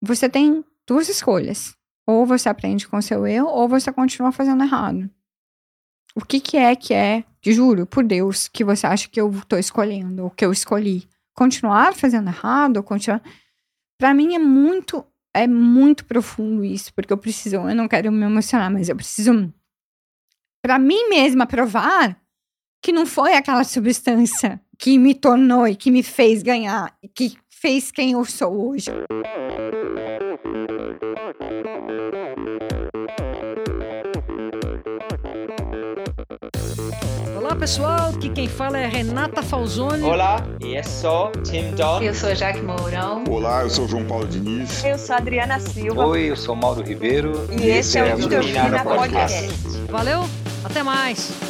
você tem duas escolhas. Ou você aprende com seu erro, ou você continua fazendo errado. O que, que é que é, te juro, por Deus, que você acha que eu tô escolhendo, ou que eu escolhi? Continuar fazendo errado, continuar. Pra mim é muito, é muito profundo isso, porque eu preciso, eu não quero me emocionar, mas eu preciso, pra mim mesma, provar que não foi aquela substância que me tornou e que me fez ganhar, que fez quem eu sou hoje. Olá pessoal, aqui quem fala é Renata Falzoni. Olá, eu sou Tim Don. Eu sou Jaque Mourão. Olá, eu sou João Paulo Diniz. Eu sou Adriana Silva. Oi, eu sou Mauro Ribeiro. E, e esse, é o Endorfina Podcast. Podcast. Valeu, até mais.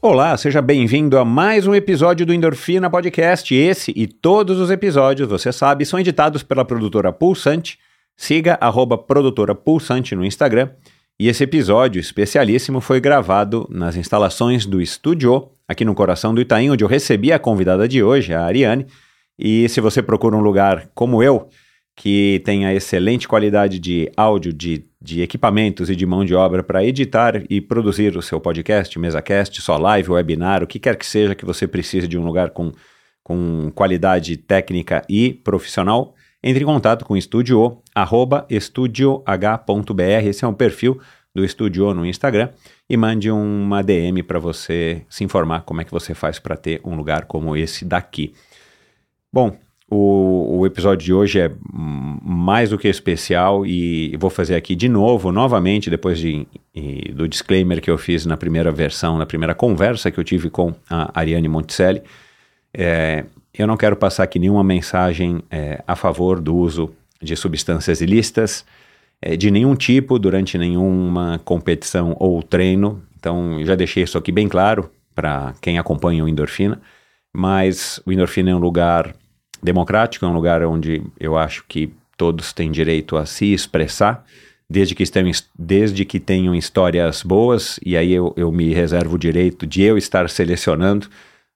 Olá, seja bem-vindo a mais um episódio do Endorfina Podcast. Esse e todos os episódios, você sabe, são editados pela produtora Pulsante. Siga arroba produtora Pulsante no Instagram. E esse episódio especialíssimo foi gravado nas instalações do Estúdio, aqui no coração do Itaim, onde eu recebi a convidada de hoje, a Ariane. E se você procura um lugar como eu, que tenha excelente qualidade de áudio, de, de equipamentos e de mão de obra para editar e produzir o seu podcast, mesacast, só live, webinar, o que quer que seja que você precise de um lugar com, com qualidade técnica e profissional, entre em contato com o Estúdio, arroba esse é um perfil do Estúdio no Instagram, e mande uma DM para você se informar como é que você faz para ter um lugar como esse daqui. Bom, o, o, episódio de hoje é mais do que especial e vou fazer aqui de novo, novamente, depois de, do disclaimer que eu fiz na primeira versão, na primeira conversa que eu tive com a Ariane Monticelli. É, eu não quero passar aqui nenhuma mensagem é, a favor do uso de substâncias ilícitas é, de nenhum tipo durante nenhuma competição ou treino. Então, já deixei isso aqui bem claro para quem acompanha o Endorfina. Mas o Endorfina é um lugar democrático, é um lugar onde eu acho que todos têm direito a se expressar, desde que, estejam, desde que tenham histórias boas, e aí eu, eu me reservo o direito de eu estar selecionando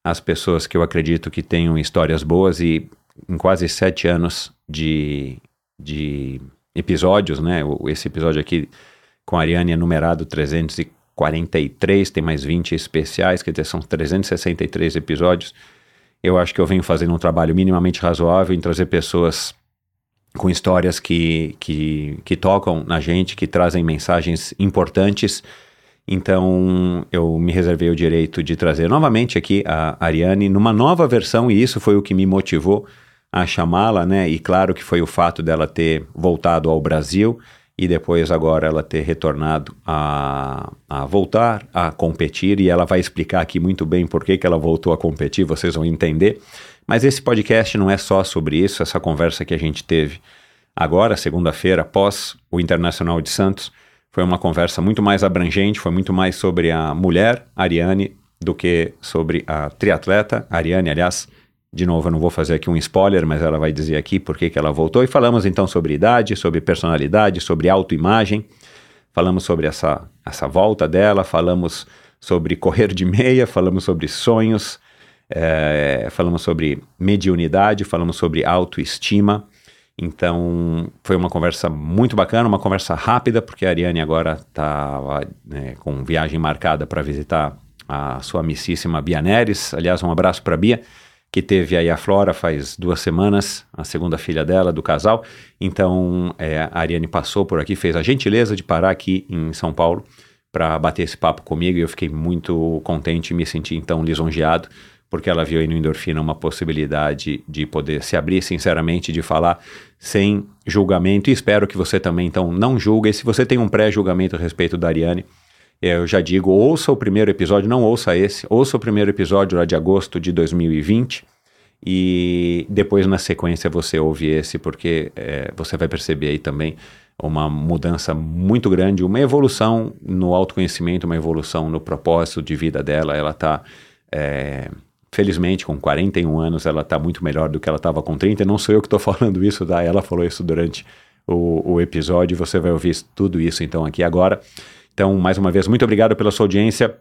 as pessoas que eu acredito que tenham histórias boas, e em quase sete anos de, de episódios, né? Esse episódio aqui com a Ariane é numerado 343, tem mais 20 especiais, quer dizer, são 363 episódios. Eu acho que eu venho fazendo um trabalho minimamente razoável em trazer pessoas com histórias que, que, que tocam na gente, que trazem mensagens importantes. Então, eu me reservei o direito de trazer novamente aqui a Ariane numa nova versão, e isso foi o que me motivou a chamá-la, né? E claro que foi o fato dela ter voltado ao Brasil e depois agora ela ter retornado a, a voltar a competir e ela vai explicar aqui muito bem por que, que ela voltou a competir, vocês vão entender. Mas esse podcast não é só sobre isso, essa conversa que a gente teve agora, segunda-feira, após o Internacional de Santos, foi uma conversa muito mais abrangente, foi muito mais sobre a mulher, Ariane, do que sobre a triatleta, Ariane, aliás, de novo, eu não vou fazer aqui um spoiler, mas ela vai dizer aqui por que ela voltou. E falamos então sobre idade, sobre personalidade, sobre autoimagem. Falamos sobre essa, essa volta dela, falamos sobre correr de meia, falamos sobre sonhos, é, falamos sobre mediunidade, falamos sobre autoestima. Então, foi uma conversa muito bacana, uma conversa rápida, porque a Ariane agora está né, com viagem marcada para visitar a sua amicíssima Bia Neres. Aliás, um abraço para a Bia que teve aí a Flora faz duas semanas, a segunda filha dela, do casal. Então, é, a Ariane passou por aqui, fez a gentileza de parar aqui em São Paulo para bater esse papo comigo e eu fiquei muito contente e me senti então lisonjeado, porque ela viu aí no Endorfina uma possibilidade de poder se abrir sinceramente, de falar sem julgamento e espero que você também então não julgue. E se você tem um pré-julgamento a respeito da Ariane, eu já digo, ouça o primeiro episódio, não ouça esse, ouça o primeiro episódio lá de agosto de 2020 e depois na sequência você ouve esse, porque é, você vai perceber aí também uma mudança muito grande, uma evolução no autoconhecimento, uma evolução no propósito de vida dela. Ela está, é, felizmente, com 41 anos, ela está muito melhor do que ela estava com 30. Não sou eu que estou falando isso, tá? Ela falou isso durante o, o episódio. Você vai ouvir tudo isso então aqui agora. Então, mais uma vez, muito obrigado pela sua audiência.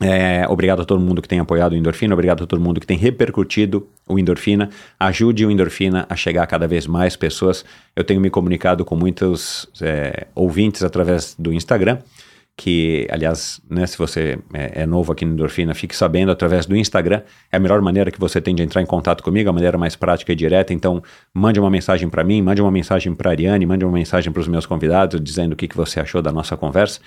É, obrigado a todo mundo que tem apoiado o Endorfina, obrigado a todo mundo que tem repercutido o Endorfina. Ajude o Endorfina a chegar a cada vez mais pessoas. Eu tenho me comunicado com muitos é, ouvintes através do Instagram, que, aliás, né, se você é, é, novo aqui no Endorfina, fique sabendo, através do Instagram é a melhor maneira que você tem de entrar em contato comigo, a maneira mais prática e direta. Então, mande uma mensagem para mim, mande uma mensagem para a Ariane, mande uma mensagem para os meus convidados, dizendo o que, que você achou da nossa conversa.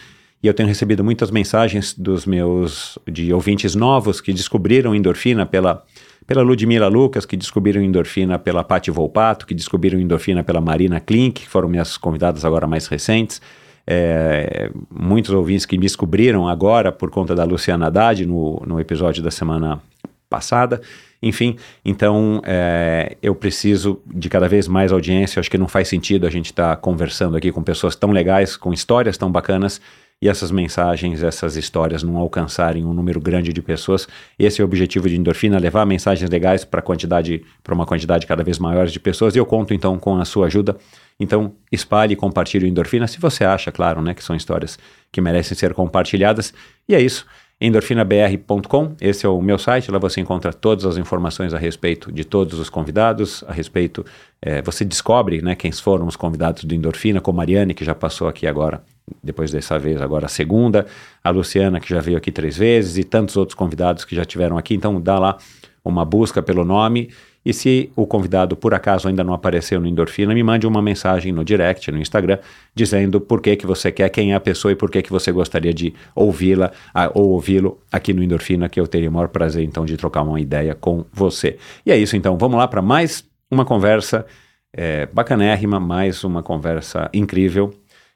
E eu tenho recebido muitas mensagens dos meus de ouvintes novos que descobriram endorfina pela pela Ludmila Lucas, que descobriram endorfina pela Patti Volpato, que descobriram endorfina pela Marina Klink, que foram minhas convidadas agora mais recentes. É, muitos ouvintes que me descobriram agora por conta da Luciana Haddad no, no episódio da semana passada. Enfim, então é, eu preciso de cada vez mais audiência. Acho que não faz sentido a gente estar tá conversando aqui com pessoas tão legais, com histórias tão bacanas e essas mensagens, essas histórias não alcançarem um número grande de pessoas. Esse é o objetivo de endorfina, levar mensagens legais para quantidade, para uma quantidade cada vez maior de pessoas. E eu conto então com a sua ajuda. Então, espalhe e compartilhe o endorfina se você acha, claro, né, que são histórias que merecem ser compartilhadas. E é isso. endorfinabr.com, esse é o meu site, lá você encontra todas as informações a respeito de todos os convidados, a respeito, é, você descobre né, quem foram os convidados do Endorfina, como a Mariane, que já passou aqui agora, depois dessa vez, agora a segunda, a Luciana, que já veio aqui três vezes, e tantos outros convidados que já tiveram aqui, então dá lá uma busca pelo nome e se o convidado por acaso ainda não apareceu no Endorfina, me mande uma mensagem no direct, no Instagram, dizendo por que, que você quer, quem é a pessoa e por que, que você gostaria de ouvi-la ou ouvi-lo aqui no Endorfina, que eu teria o maior prazer então de trocar uma ideia com você. E é isso então, vamos lá para mais uma conversa é, bacanérrima, mais uma conversa incrível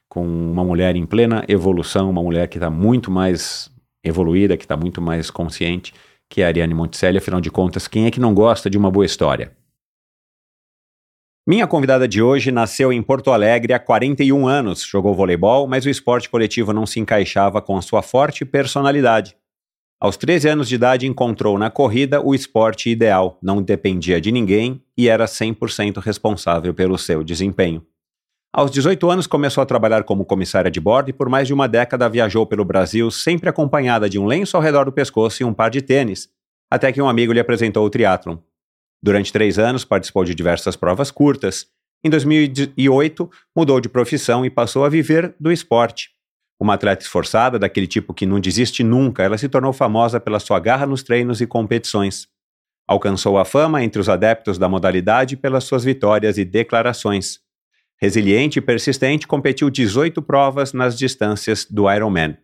com uma mulher em plena evolução, uma mulher que está muito mais evoluída, que está muito mais consciente que é a Ariane Monticelli, afinal de contas, quem é que não gosta de uma boa história? Minha convidada de hoje nasceu em Porto Alegre há 41 anos, jogou voleibol, mas o esporte coletivo não se encaixava com a sua forte personalidade. Aos 13 anos de idade, encontrou na corrida o esporte ideal, não dependia de ninguém e era 100% responsável pelo seu desempenho. Aos 18 anos, começou a trabalhar como comissária de bordo e por mais de uma década viajou pelo Brasil, sempre acompanhada de um lenço ao redor do pescoço e um par de tênis, até que um amigo lhe apresentou o triatlon. Durante três anos, participou de diversas provas curtas. Em 2008, mudou de profissão e passou a viver do esporte. Uma atleta esforçada, daquele tipo que não desiste nunca, ela se tornou famosa pela sua garra nos treinos e competições. Alcançou a fama entre os adeptos da modalidade pelas suas vitórias e declarações. Resiliente e persistente, competiu 18 provas nas distâncias do Ironman.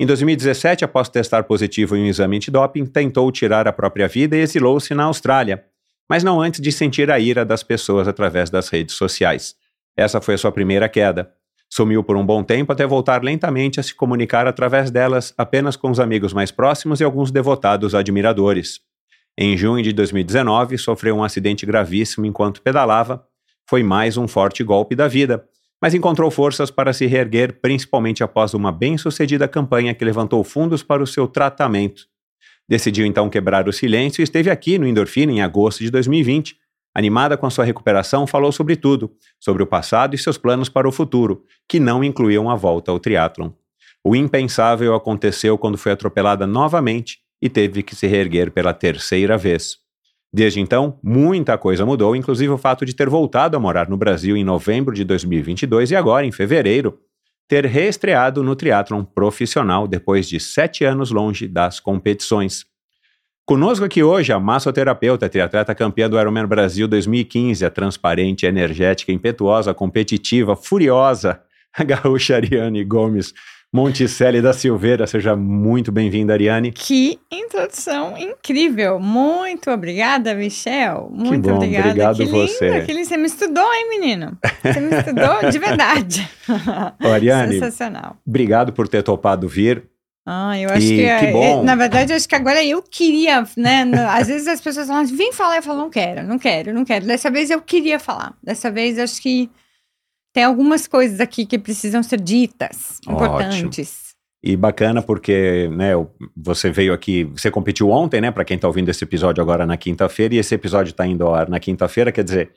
Em 2017, após testar positivo em um exame antidoping, tentou tirar a própria vida e exilou-se na Austrália, mas não antes de sentir a ira das pessoas através das redes sociais. Essa foi a sua primeira queda. Sumiu por um bom tempo até voltar lentamente a se comunicar através delas apenas com os amigos mais próximos e alguns devotados admiradores. Em junho de 2019, sofreu um acidente gravíssimo enquanto pedalava foi mais um forte golpe da vida, mas encontrou forças para se reerguer, principalmente após uma bem-sucedida campanha que levantou fundos para o seu tratamento. Decidiu então quebrar o silêncio e esteve aqui no Endorfina em agosto de 2020. Animada com a sua recuperação, falou sobre tudo, sobre o passado e seus planos para o futuro, que não incluíam a volta ao triatlon. O impensável aconteceu quando foi atropelada novamente e teve que se reerguer pela terceira vez. Desde então, muita coisa mudou, inclusive o fato de ter voltado a morar no Brasil em novembro de 2022 e agora, em fevereiro, ter reestreado no triatlon profissional depois de sete anos longe das competições. Conosco aqui hoje a massoterapeuta, triatleta campeã do Ironman Brasil 2015, a transparente, energética, impetuosa, competitiva, furiosa, a gaúcha Ariane Gomes. Monticelli da Silveira. Seja muito bem-vinda, Ariane. Que introdução incrível. Muito obrigada, Michel. Muito que bom, obrigada. Obrigado que você. Lindo, que lindo. Você me estudou, hein, menino? Você me estudou de verdade. Ô, Ariane, Sensacional. Obrigado por ter topado vir. Ah, eu acho E que, que bom. na verdade, eu acho que agora eu queria, né? Às vezes as pessoas falam, vem falar, eu falo, não quero, não quero, não quero. Dessa vez eu queria falar. Dessa vez acho que tem algumas coisas aqui que precisam ser ditas, Ótimo. importantes. E bacana porque, né, você veio aqui, você competiu ontem, né, para quem tá ouvindo esse episódio agora na quinta-feira, e esse episódio tá indo ao ar na quinta-feira, quer dizer,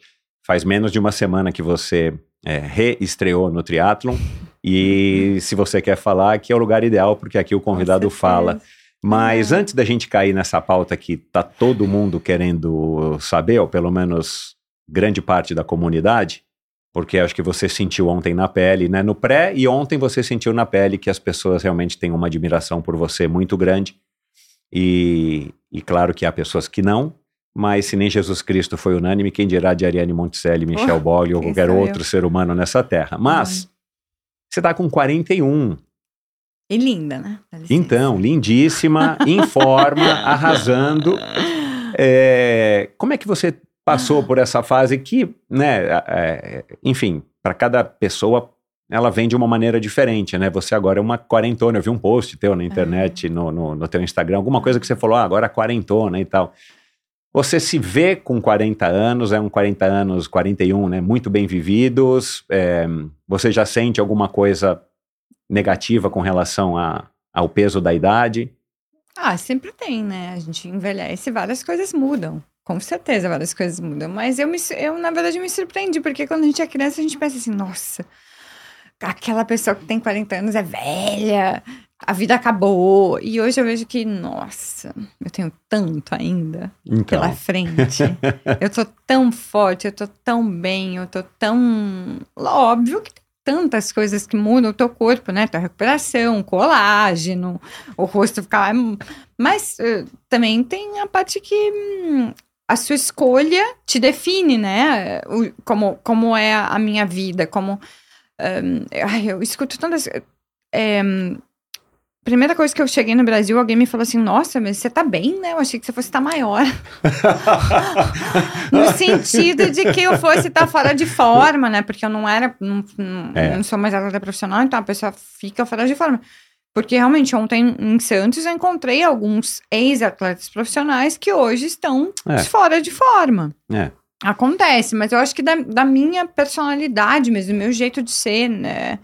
faz menos de uma semana que você é, reestreou no triatlon, e se você quer falar, aqui é o lugar ideal, porque aqui o convidado fala. Mas É. antes da gente cair nessa pauta que tá todo mundo querendo saber, ou pelo menos grande parte da comunidade, porque acho que você sentiu ontem na pele, né? No pré e ontem você sentiu na pele que as pessoas realmente têm uma admiração por você muito grande. E, e claro que há pessoas que não, mas se nem Jesus Cristo foi unânime, quem dirá de Ariane Monticelli, Michel Oh, Bolle ou qualquer eu? outro ser humano nessa terra. Mas você tá com 41. E linda, né? Então, lindíssima, em forma, arrasando. É, como é que você passou por essa fase que, né, é, enfim, para cada pessoa ela vem de uma maneira diferente, né? Você agora é uma quarentona, eu vi um post teu na internet, no, no, no teu Instagram, alguma coisa que você falou, ah, agora é quarentona e tal. Você se vê com 40 anos, é um 40 anos, 41, né? Muito bem vividos. é, você já sente alguma coisa negativa com relação a, ao peso da idade? Ah, sempre tem, né? A gente envelhece, várias coisas mudam. Com certeza, várias coisas mudam. Mas eu, me, eu, na verdade, me surpreendi, porque quando a gente é criança, a gente pensa assim, nossa, aquela pessoa que tem 40 anos é velha, a vida acabou. E hoje eu vejo que, nossa, eu tenho tanto ainda Então, pela frente. eu tô tão forte, eu tô tão bem, eu tô tão. Óbvio que tem tantas coisas que mudam o teu corpo, né? Tua recuperação, colágeno, o rosto ficar. Mas eh, também tem a parte que. A sua escolha te define, né? O- como, como é a minha vida, como. hum, ai, eu escuto tantas. é, primeira coisa que eu cheguei no Brasil, alguém me falou assim: Nossa, mas você tá bem, né? Eu achei que você fosse estar maior. no sentido de que eu fosse estar fora de forma, né? Porque eu não era. Não, não, É. não sou mais atleta profissional, então a pessoa fica fora de forma. Porque realmente, ontem em Santos eu encontrei alguns ex-atletas profissionais que hoje estão É. fora de forma. É. Acontece, mas eu acho que da, da minha personalidade mesmo, do meu jeito de ser, né?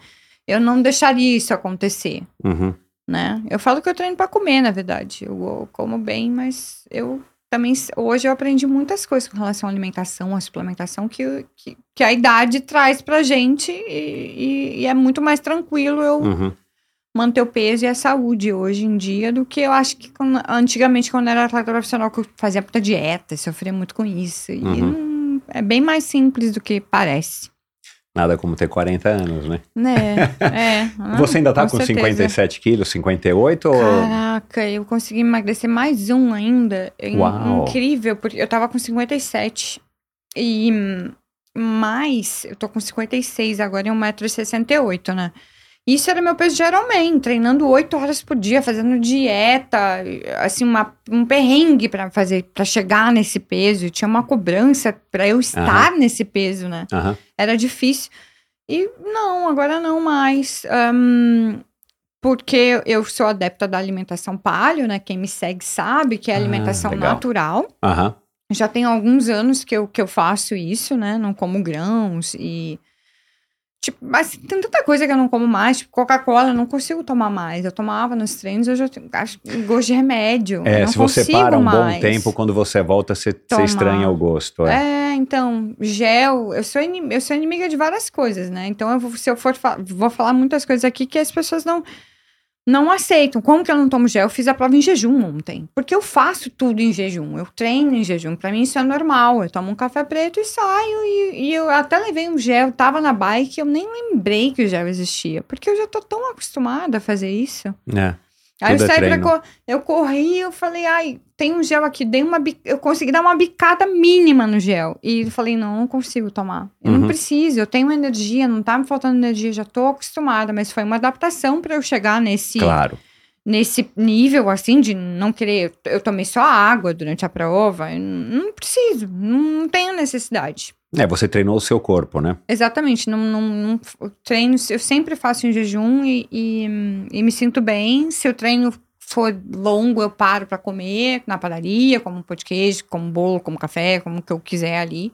Eu não deixaria isso acontecer, uhum, né? Eu falo que eu treino pra comer, na verdade. Eu, eu como bem, mas eu também, hoje eu aprendi muitas coisas com relação à alimentação, à suplementação, que, que, que a idade traz pra gente e, e- e é muito mais tranquilo eu uhum. Manter o peso e a saúde hoje em dia do que eu acho que quando- antigamente, quando eu era atleta profissional, que eu fazia muita dieta, sofria muito com isso. E Uhum. não- é bem mais simples do que parece. Nada como ter 40 anos, né? Né? É. não, Você ainda tá com, certeza. 57 quilos, 58? Ou... Caraca, eu consegui emagrecer mais um ainda. É Uau. Incrível, porque eu tava com 57. E mais, eu tô com 56 agora e 1,68m, né? Isso era meu peso de Ironman, treinando 8 horas por dia, fazendo dieta, assim, uma, um perrengue pra fazer, para chegar nesse peso. E Tinha uma cobrança pra eu estar nesse peso, né? Aham. Era difícil. E não, agora não mais. Ahn, porque eu sou adepta da alimentação paleo, né? Quem me segue sabe que é Ah, alimentação legal. natural. Aham. Já tem alguns anos que eu, que eu faço isso, né? Não como grãos e. Tipo, mas tem tanta coisa que eu não como mais. Tipo, Coca-Cola, eu não consigo tomar mais. Eu tomava nos treinos, hoje eu tenho, acho gosto de remédio. É, se você para um bom mais. tempo, quando você volta, você, você estranha o gosto. É. É, então, gel, eu sou, eu sou inimiga de várias coisas, né? Então, eu vou, se eu for vou falar muitas coisas aqui que as pessoas não não aceitam. Como que eu não tomo gel? Eu fiz a prova em jejum ontem. Porque eu faço tudo em jejum. Eu treino em jejum. Pra mim isso é normal. Eu tomo um café preto e saio. E, e eu até levei um gel. Tava na bike. Eu nem lembrei que o gel existia. Porque eu já tô tão acostumada a fazer isso. É. Aí eu Tudo é saí pra treino. co- eu corri, eu falei, ai, tem um gel aqui, dei uma eu consegui dar uma bicada mínima no gel. E eu falei, não, não consigo tomar. Eu Uhum. não preciso, eu tenho energia, não tá me faltando energia, já tô acostumada, mas foi uma adaptação pra eu chegar nesse Claro. Nesse nível assim de não querer, eu tomei só água durante a prova, não preciso, não tenho necessidade. É, você treinou o seu corpo, né? Exatamente, não, não, não- treino, eu sempre faço em jejum e, e, e me sinto bem. Se o treino for longo, eu paro para comer na padaria, como um pão de queijo, como bolo, como café, como o que eu quiser ali.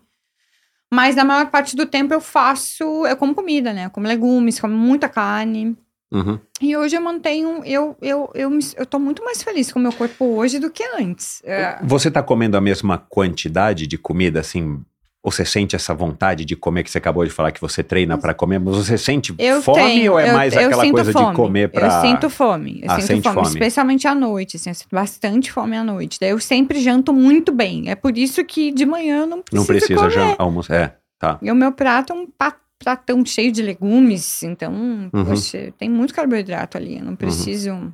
Mas na maior parte do tempo eu faço, eu como comida, né? Eu como legumes, como muita carne. Uhum. E hoje eu mantenho, eu, eu, eu, eu tô muito mais feliz com o meu corpo hoje do que antes. É, Você tá comendo a mesma quantidade de comida, assim? Ou você sente essa vontade de comer que você acabou de falar que você treina pra comer? Mas você sente eu fome tenho, ou é eu, mais eu aquela coisa fome. de comer pra. Eu sinto fome, eu Ah, sinto fome, fome. especialmente à noite, assim, eu sinto bastante fome à noite. Daí eu sempre janto muito bem, é por isso que de manhã eu não preciso Não precisa comer. almoçar. É, tá. E o meu prato é um pa- pratão cheio de legumes, então, Uhum. poxa, tem muito carboidrato ali, eu não preciso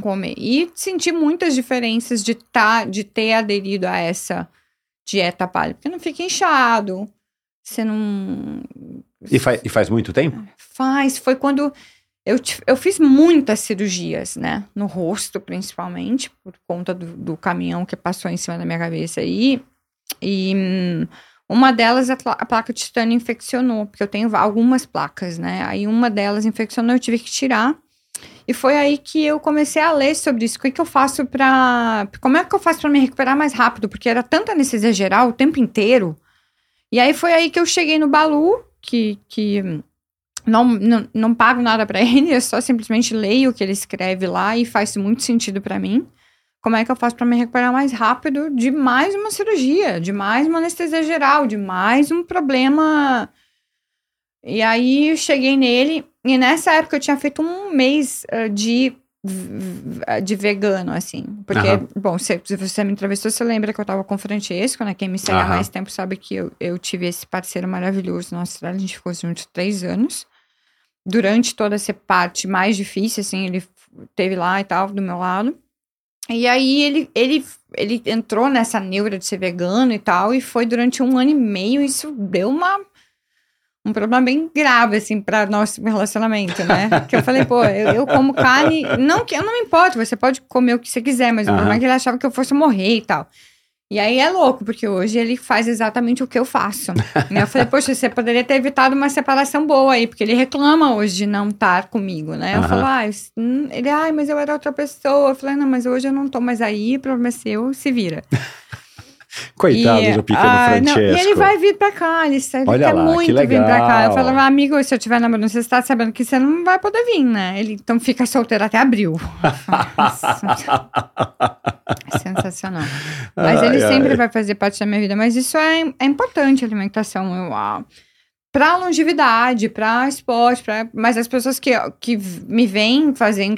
comer. E senti muitas diferenças de, tá, de ter aderido a essa dieta palha, porque não fica inchado, você não E, fa- e faz muito tempo? faz. Foi quando eu, eu fiz muitas cirurgias, né? No rosto, principalmente, por conta do, do caminhão que passou em cima da minha cabeça aí. E hum, uma delas, a, pla- a placa de titânio infeccionou, porque eu tenho algumas placas, né? Aí uma delas infeccionou, eu tive que tirar. E foi aí que eu comecei a ler sobre isso. O que, que eu faço pra. Como é que eu faço pra me recuperar mais rápido? Porque era tanta anestesia geral o tempo inteiro. E aí foi aí que eu cheguei no Balu, que, que não, não, não pago nada pra ele, eu só simplesmente leio o que ele escreve lá e faz muito sentido pra mim. Como é que eu faço pra me recuperar mais rápido de mais uma cirurgia, de mais uma anestesia geral, de mais um problema. E aí eu cheguei nele, e nessa época eu tinha feito um mês ah, de, de vegano, assim. Porque, Aham. bom, se, se você me entrevistou, você lembra que eu tava com o Francesco, né? Quem me segue há Aham. mais tempo sabe que eu, eu tive esse parceiro maravilhoso na Austrália, a gente ficou juntos três anos. Durante toda essa parte mais difícil, assim, ele teve lá e tal, do meu lado. E aí ele, ele, ele entrou nessa neura de ser vegano e tal, e foi durante um ano e meio, isso deu uma um problema bem grave, assim, para nosso relacionamento, né? que eu falei, pô, eu, eu como carne, não que eu não me importo, você pode comer o que você quiser, mas o Aham. problema é que ele achava que eu fosse morrer e tal. E aí é louco, porque hoje ele faz exatamente o que eu faço. e eu falei, poxa, você poderia ter evitado uma separação boa aí, porque ele reclama hoje de não estar comigo, né? Eu Aham. falo, ah, ele, ai, mas eu era outra pessoa. Eu falei, não, mas hoje eu não tô mais aí, o problema é seu, se vira. Coitado E, do pequeno ah, não, Francesco. e ele vai vir pra cá, ele, ele Olha quer lá, que muito vir pra cá. Eu falo, amigo, se eu tiver namorando, você está sabendo que você não vai poder vir, né? Ele, então fica solteiro até abril. Sensacional. Mas ele Ai, sempre ai. vai fazer parte da minha vida. Mas isso é, é importante, a alimentação. Eu, pra longevidade, pra esporte, pra, mas as pessoas que, que me vêm fazendo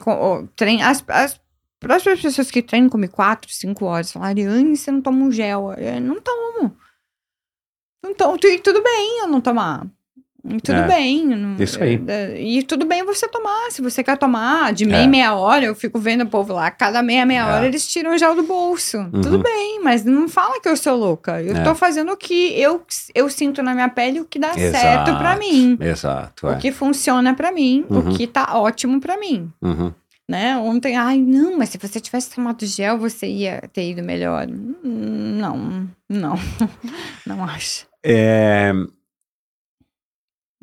treino, as, as próximas pessoas que treinam comigo 4, 5 horas, falam, Ariane, você não toma um gel. Eu não tomo. Não tomo. E tudo bem eu não tomar. E tudo É, bem. não- isso aí. é, E tudo bem você tomar. Se você quer tomar de meia É. meia hora, eu fico vendo o povo lá, cada meia meia É. hora eles tiram o gel do bolso. Uhum. Tudo bem, mas não fala que eu sou louca. Eu É. tô fazendo o que eu, eu sinto na minha pele, o que dá Exato. certo pra mim. Exato, é. O que funciona pra mim, Uhum. o que tá ótimo pra mim. Uhum. Né? Ontem, ai, não, mas se você tivesse tomado gel, você ia ter ido melhor. Não, não, não acho. É,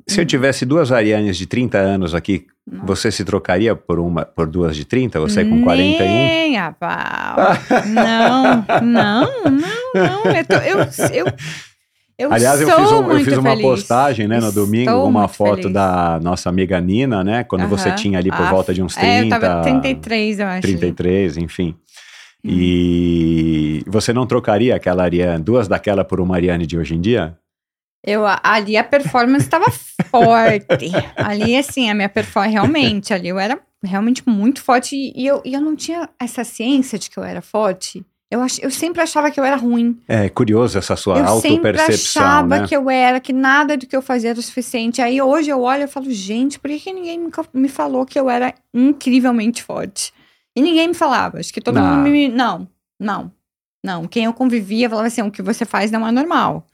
Se eu Hum. tivesse duas Arianes de 30 anos aqui, Não. você se trocaria por uma por duas de 30? Você com 41? Nem a pau. Não, não, não, não. Eu, tô- eu, eu, eu Aliás, eu fiz, um- eu fiz uma feliz. postagem né, no domingo, uma foto feliz. da nossa amiga Nina, né? Quando você Aham. tinha ali por Ah, volta de uns 30. É, eu tava 33, eu acho. 33, enfim. Hum. E você não trocaria aquela Ariane, duas daquela por uma Ariane de hoje em dia? Eu, ali a performance estava forte. Ali, assim, a minha performance, realmente, ali eu era realmente muito forte. E eu, e eu não tinha essa ciência de que eu era forte. Eu, ach, eu sempre achava que eu era ruim. É curioso essa sua eu sempre autopercepção, achava né? que eu era, que nada do que eu fazia era o suficiente. Aí hoje eu olho e falo, gente, por que, que ninguém nunca me falou que eu era incrivelmente forte? E ninguém me falava. Acho que todo Não. mundo me. Não, não, não. Quem eu convivia falava assim: o que você faz não é normal.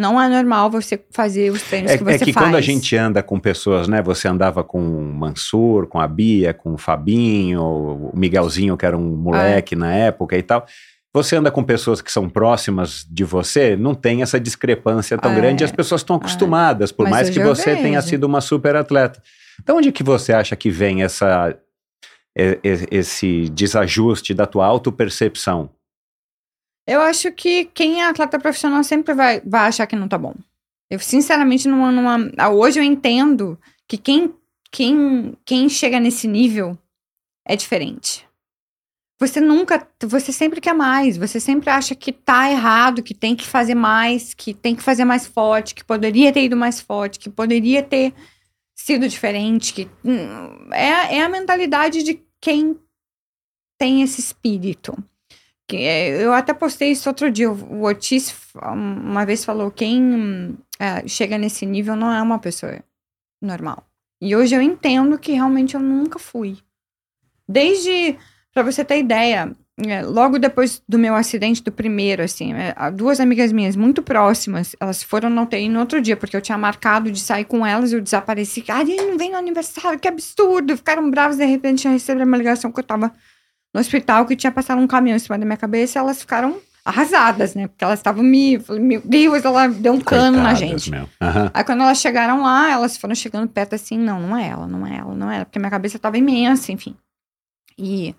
Não é normal você fazer os treinos É, que você é que faz. quando a gente anda com pessoas, né? Você andava com o Mansur, com a Bia, com o Fabinho, o Miguelzinho, que era um moleque na época e tal. Você anda com pessoas que são próximas de você, não tem essa discrepância tão É. grande, as pessoas estão acostumadas, por Mas mais que você tenha vejo. sido uma super atleta. Então, onde que você acha que vem essa, esse desajuste da tua autopercepção? Eu acho que quem é atleta profissional sempre vai, vai achar que não tá bom. Eu, sinceramente, numa, numa- ah, hoje eu entendo que quem, quem, quem chega nesse nível é diferente. Você nunca, você sempre quer mais, você sempre acha que tá errado, que tem que fazer mais, que tem que fazer mais forte, que poderia ter ido mais forte, que poderia ter sido diferente, que hum, é, é a mentalidade de quem tem esse espírito. É- eu até postei isso outro dia. O Ortiz uma vez falou: quem é, chega nesse nível não é uma pessoa normal. E hoje eu entendo que realmente eu nunca fui. Desde, pra você ter ideia, é, logo depois do meu acidente, do primeiro, assim, é, duas amigas minhas muito próximas, elas foram na UTI no outro dia, porque eu tinha marcado de sair com elas eu desapareci. Ah, não vem no aniversário, que absurdo! Ficaram bravas, de repente eu recebi uma ligação que eu tava no hospital, que tinha passado um caminhão em cima da minha cabeça, elas ficaram arrasadas, né? Porque elas estavam me. falei, Meu Deus, ela deu um cano na Coitadas, gente. meu. Aham. Aí quando elas chegaram lá, elas foram chegando perto assim, não, não é ela, não é ela, não é ela, porque minha cabeça tava imensa, enfim. E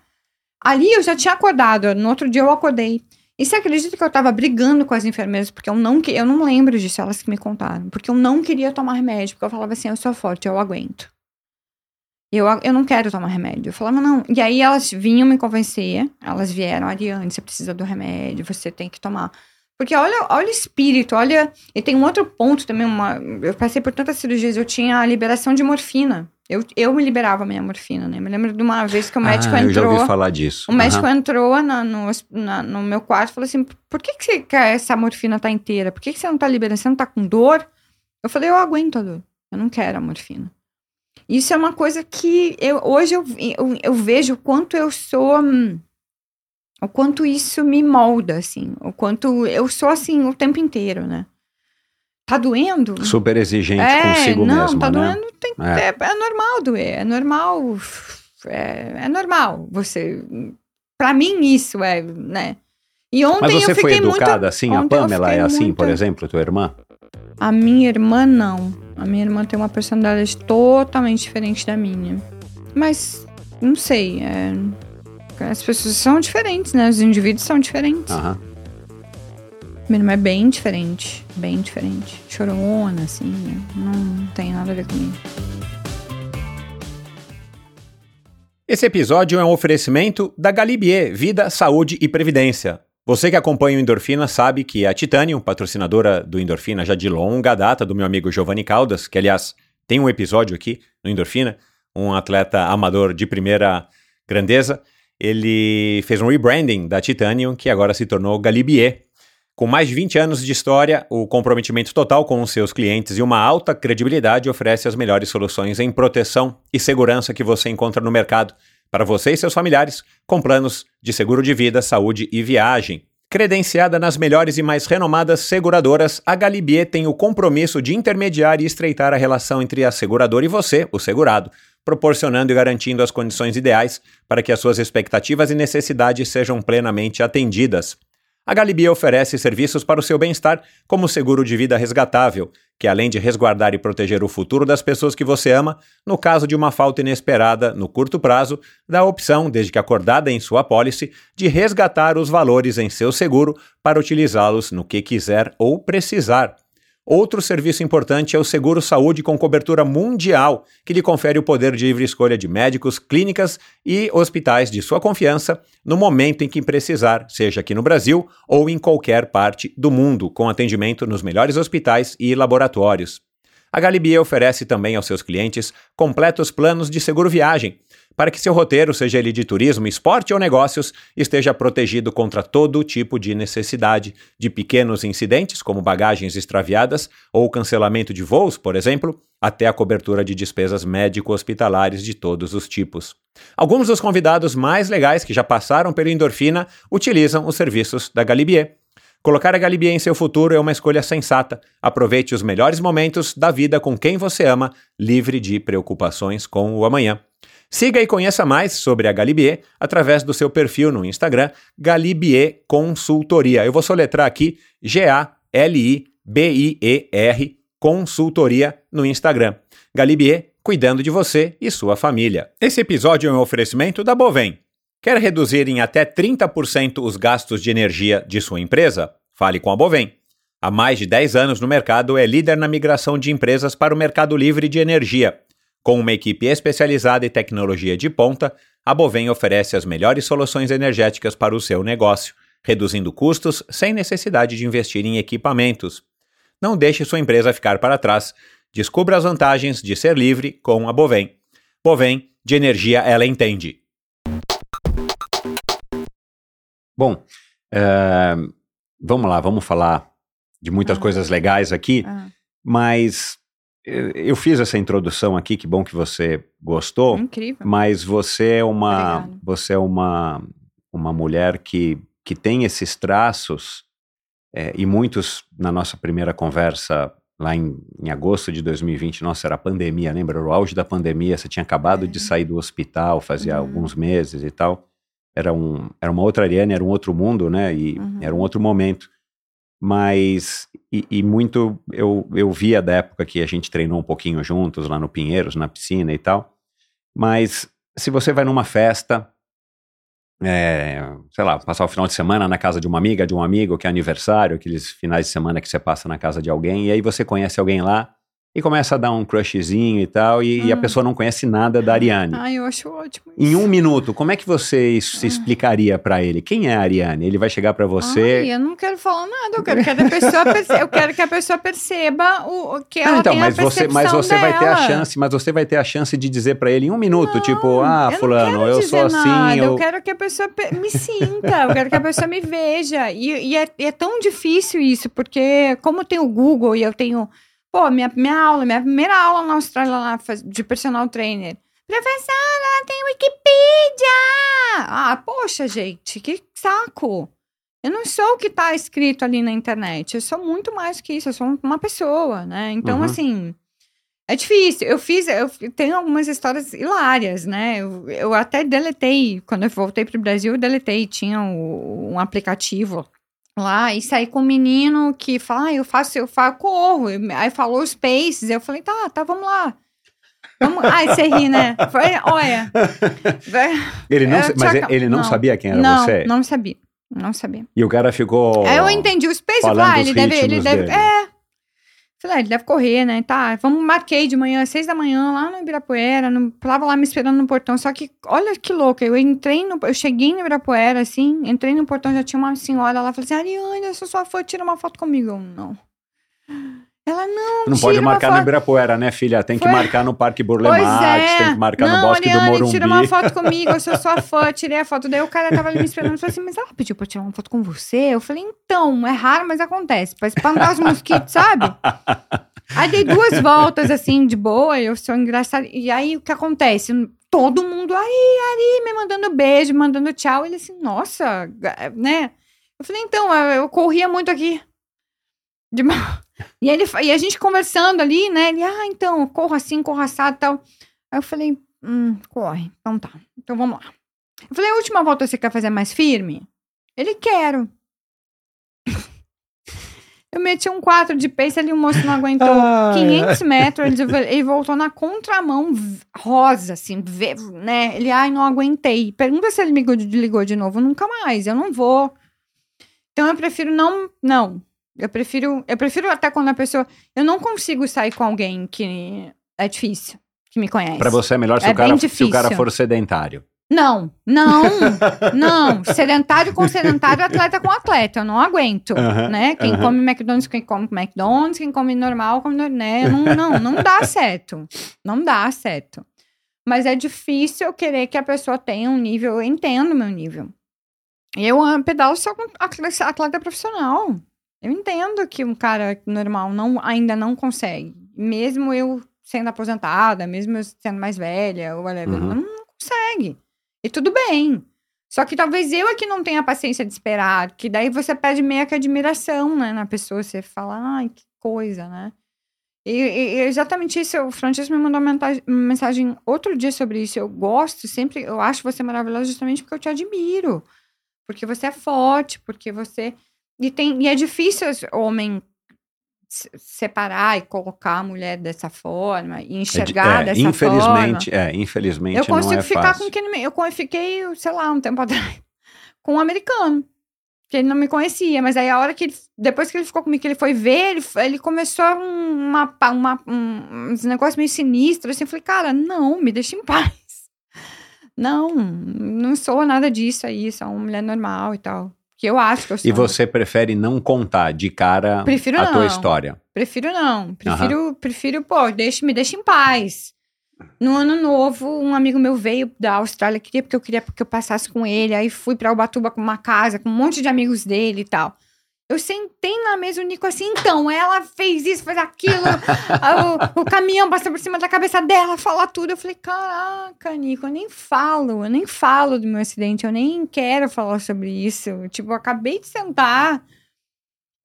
ali eu já tinha acordado, no outro dia eu acordei. E você acredita que eu tava brigando com as enfermeiras, porque eu não, eu não lembro disso, elas que me contaram, porque eu não queria tomar remédio, porque eu falava assim, eu sou forte, eu aguento. Eu, eu não quero tomar remédio. Eu falava, não. E aí elas vinham me convencer, elas vieram, Ariane, você precisa do remédio, você tem que tomar. Porque olha, olha o espírito, olha. E tem um outro ponto também, uma, eu passei por tantas cirurgias, eu tinha a liberação de morfina. Eu, eu me liberava a minha morfina, né? Me lembro de uma vez que o médico ah, eu já entrou. ouvi falar disso. O médico Aham. entrou na- no, na- no meu quarto e falou assim: por que, que você quer essa morfina tá inteira? Por que, que você não tá liberando? Você não tá com dor? Eu falei, eu aguento a dor. Eu não quero a morfina. Isso é uma coisa que eu, hoje eu, eu, eu vejo o quanto eu sou. hum, O quanto isso me molda, assim. O quanto eu sou assim o tempo inteiro, né? Tá doendo? Super exigente é, consigo não, mesmo, tá né? doendo, tem, É. é. É, normal doer, é normal, é, é normal você, pra mim isso é, né, e ontem Mas você eu foi educada muito, assim? A Pamela é assim, muito- por exemplo, tua irmã? A minha irmã não, a minha irmã tem uma personalidade totalmente diferente da minha, mas, não sei, é, as pessoas são diferentes, né, os indivíduos são diferentes, Aham. minha irmã é bem diferente, bem diferente, chorona, assim, né? não tem nada a ver comigo. Esse episódio é um oferecimento da Galibier Vida, Saúde e Previdência. Você que acompanha o Endorfina sabe que a Titanium, patrocinadora do Endorfina já de longa data, do meu amigo Giovanni Caldas, que aliás tem um episódio aqui no Endorfina, um atleta amador de primeira grandeza, ele fez um rebranding da Titanium, que agora se tornou Galibier. Com mais de 20 anos de história, o comprometimento total com os seus clientes e uma alta credibilidade oferece as melhores soluções em proteção e segurança que você encontra no mercado para você e seus familiares, com planos de seguro de vida, saúde e viagem. Credenciada nas melhores e mais renomadas seguradoras, a Galibier tem o compromisso de intermediar e estreitar a relação entre a seguradora e você, o segurado, proporcionando e garantindo as condições ideais para que as suas expectativas e necessidades sejam plenamente atendidas. A Galibier oferece serviços para o seu bem-estar, como o seguro de vida resgatável, que além de resguardar e proteger o futuro das pessoas que você ama, no caso de uma falta inesperada no curto prazo, dá a opção, desde que acordada em sua apólice, de resgatar os valores em seu seguro para utilizá-los no que quiser ou precisar. Outro serviço importante é o Seguro Saúde com cobertura mundial, que lhe confere o poder de livre escolha de médicos, clínicas e hospitais de sua confiança no momento em que precisar, seja aqui no Brasil ou em qualquer parte do mundo, com atendimento nos melhores hospitais e laboratórios. A Galibier oferece também aos seus clientes completos planos de seguro viagem, para que seu roteiro, seja ele de turismo, esporte ou negócios, esteja protegido contra todo tipo de necessidade, de pequenos incidentes, como bagagens extraviadas ou cancelamento de voos, por exemplo, até a cobertura de despesas médico-hospitalares de todos os tipos. Alguns dos convidados mais legais que já passaram pelo Endorfina utilizam os serviços da Galibier. Colocar a Galibier em seu futuro é uma escolha sensata. Aproveite os melhores momentos da vida com quem você ama, livre de preocupações com o amanhã. Siga e conheça mais sobre a Galibier através do seu perfil no Instagram, Galibier Consultoria. Eu vou soletrar aqui G-A-L-I-B-I-E-R Consultoria no Instagram. Galibier, cuidando de você e sua família. Esse episódio é um oferecimento da Bovem. Quer reduzir em até 30% os gastos de energia de sua empresa? Fale com a Bovem. Há mais de 10 anos no mercado, é líder na migração de empresas para o mercado livre de energia. Com uma equipe especializada e tecnologia de ponta, a Bovem oferece as melhores soluções energéticas para o seu negócio, reduzindo custos sem necessidade de investir em equipamentos. Não deixe sua empresa ficar para trás. Descubra as vantagens de ser livre com a Bovem. Bovem, de energia ela entende. Bom, eh, vamos lá, vamos falar de muitas Ah. coisas legais aqui, Ah, mas eu fiz essa introdução aqui, que bom que você gostou, incrível. mas você é uma, Obrigada. você é uma, uma mulher que, que tem esses traços, eh, e muitos na nossa primeira conversa lá em, em agosto de 2020, nossa, era a pandemia, lembra? Era o auge da pandemia, você tinha acabado É. de sair do hospital, fazia Uhum. alguns meses e tal. Era, um, era uma outra Ariane, era um outro mundo, né? E Uhum. era um outro momento. Mas, e, e muito, eu, eu via da época que a gente treinou um pouquinho juntos lá no Pinheiros, na piscina e tal. Mas se você vai numa festa, é, sei lá, passar o final de semana na casa de uma amiga, de um amigo, que é aniversário, aqueles finais de semana que você passa na casa de alguém, e aí você conhece alguém lá e começa a dar um crushzinho e tal, e, e a Hum. pessoa não conhece nada da Ariane. Ai, eu acho ótimo. Em isso. um minuto, como é que você Ah. es- explicaria pra ele? Quem é a Ariane? Ele vai chegar pra você. Ai, eu não quero falar nada, eu quero que a pessoa perceba, eu quero que a pessoa perceba o, o que ela Não, então, tem mas a você, mas você vai ter a dela. chance, mas você vai ter a chance de dizer pra ele em um minuto, Não, tipo, ah, eu fulano, eu sou assim, nada, eu... eu quero que a pessoa pe- me sinta, eu quero que a pessoa me veja. E, e é, é tão difícil isso, porque como tem o Google e eu tenho, pô, minha, minha aula, minha primeira aula na Austrália lá de personal trainer. Professora, tem Wikipedia! Ah, poxa, gente, que saco! Eu não sou o que tá escrito ali na internet. Eu sou muito mais que isso. Eu sou uma pessoa, né? Então, Uhum. assim, é difícil. Eu fiz, eu tenho algumas histórias hilárias, né? Eu, eu até deletei, quando eu voltei pro Brasil, eu deletei. Tinha o- um aplicativo lá e saí com um menino que fala, ah, eu faço, eu faço, corro. Aí falou os paces. Eu falei, tá, tá, vamos lá. Vamos... Ai, você ri, né? Foi, olha. Ele não, Eu mas ele não, não. sabia quem era não, você? não sabia. Não sabia. E o cara ficou... Aí eu entendi os paces, eu falando ah, ele deve, ele deve, dele. é. Falei, ah, ele deve correr, né? Tá, vamos, marquei de manhã, seis da manhã, lá no Ibirapuera, no, tava lá me esperando no portão, só que, olha que louca, eu entrei no, eu cheguei no Ibirapuera, assim, entrei no portão, já tinha uma senhora lá, falei assim, Ariane, eu sou sua fã, tira uma foto comigo. Eu, não. Ela, não, Não pode marcar no foto. Ibirapuera, né, filha? Tem que Foi- marcar no Parque Burle Marx, é. tem que marcar não, no Bosque Ariane, do Morumbi. tira uma foto comigo, eu sou sua fã, tirei a foto. Daí o cara tava ali me esperando, falou assim, mas ela pediu pra eu tirar uma foto com você? Eu falei, então, é raro, mas acontece, pra espantar os mosquitos, sabe? Aí dei duas voltas, assim, de boa, eu sou engraçada. E aí, o que acontece? Todo mundo, aí, Ari, me mandando beijo, mandando tchau. Ele assim, nossa, né? Eu falei, então, eu corria muito aqui. De ma- E, ele, e a gente conversando ali, né? Ele, ah, então, eu corro assim, corro assado e tal. Aí eu falei, hum, corre. Então tá. Então vamos lá. Eu falei, a última volta você quer fazer mais firme? Ele, quero. Eu meti um 4 de pace ali, o moço não aguentou. Ai, 500 metros, ele, ele voltou na contramão rosa, assim, né? Ele, ai, não aguentei. Pergunta se ele me ligou, ligou de novo. Nunca mais, eu não vou. Então eu prefiro não, não. Eu prefiro, eu prefiro até quando a pessoa, eu não consigo sair com alguém que é difícil, que me conhece. Pra você é melhor se, É o cara, se o cara for sedentário. Não, não, não. Sedentário com sedentário, atleta com atleta. Eu não aguento, né? Quem come McDonald's, quem come McDonald's, quem come normal, come normal, né? Não, não, não dá certo. Não dá certo. Mas é difícil eu querer que a pessoa tenha um nível, eu entendo meu nível. Eu ah, pedalo só com atleta profissional. Eu entendo que um cara normal não, ainda não consegue. Mesmo eu sendo aposentada, mesmo eu sendo mais velha, ou whatever, Uhum. não, não consegue. E tudo bem. Só que talvez eu é que não tenha paciência de esperar, que daí você pede meio que admiração, né, na pessoa, você fala, ai, que coisa, né? E, e- e exatamente isso, o Francisco me mandou uma mensagem outro dia sobre isso. Eu gosto sempre, eu acho você maravilhosa justamente porque eu te admiro. Porque você é forte, porque você. E, tem, e é difícil homem se- separar e colocar a mulher dessa forma, e É enxergar é, dessa forma. infelizmente, é, infelizmente Eu consigo é ficar fácil. com quem. Eu fiquei, sei lá, um tempo atrás, com um americano. que ele não me conhecia, mas aí a hora que ele, depois que ele ficou comigo, que ele foi ver, ele, ele começou uma, uma, um, uns negócios meio sinistros, assim, eu falei, cara, não, me deixa em paz. Não, não sou nada disso aí, sou uma mulher normal e tal. Que eu acho que eu sou. E você prefere não contar de cara Prefiro a tua não. história? Prefiro não. Prefiro, prefiro pô, deixa, me deixa em paz. No ano novo, um amigo meu veio da Austrália, queria porque eu queria que eu passasse com ele. Aí fui pra Ubatuba com uma casa, com um monte de amigos dele e tal. Eu sentei na mesa, o Nico assim, então, ela fez isso, fez aquilo, o, o caminhão passou por cima da cabeça dela, fala tudo. Eu falei, caraca, Nico, eu nem falo, eu nem falo do meu acidente, eu nem quero falar sobre isso. Tipo, eu acabei de sentar.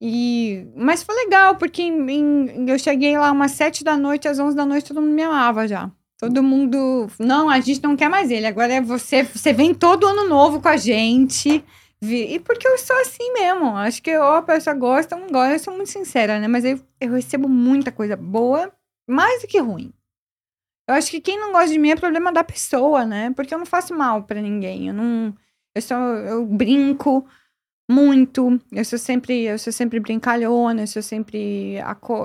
E... Mas foi legal, porque em- em- eu cheguei lá umas sete da noite, às onze da noite, todo mundo me amava já. Todo mundo. Não, a gente não quer mais ele. Agora é você. Você vem todo ano novo com a gente. Vi- E porque eu sou assim mesmo. Acho que ou a pessoa gosta ou não gosta. Eu sou muito sincera, né? Mas eu, eu recebo muita coisa boa, mais do que ruim. Eu acho que quem não gosta de mim é problema da pessoa, né? Porque eu não faço mal pra ninguém. Eu não. Eu sou. Eu brinco muito. Eu sou sempre, eu sou sempre brincalhona, eu sou sempre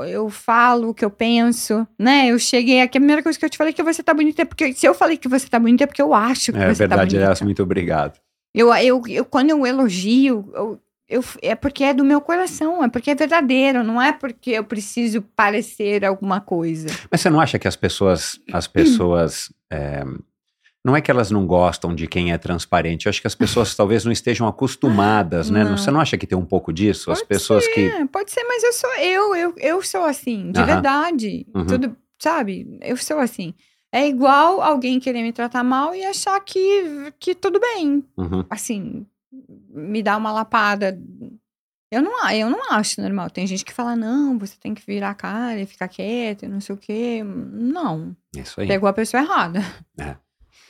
eu falo o que eu penso, né? Eu cheguei aqui, a primeira coisa que eu te falei é que você tá bonita é porque se eu falei que você tá bonita é porque eu acho que É você tá verdade, bonita. Elias, muito obrigado. Eu, eu, eu, quando eu elogio, eu, eu- é porque é do meu coração, é porque é verdadeiro, não é porque eu preciso parecer alguma coisa. Mas você não acha que as pessoas, as pessoas, é, não é que elas não gostam de quem é transparente, eu acho que as pessoas talvez não estejam acostumadas, né? Não. Você não acha que tem um pouco disso? As Pode pessoas que... É, pode ser, mas eu sou eu, eu, eu sou assim, de Aham. verdade. Uhum. Tudo, sabe? Eu sou assim. É igual alguém querer me tratar mal e achar que, que tudo bem. Uhum. Assim, me dar uma lapada. Eu não, eu não acho normal. Tem gente que fala, não, você tem que virar a cara e ficar quieto, e não sei o quê. Não. Isso aí. Pegou a pessoa errada. É.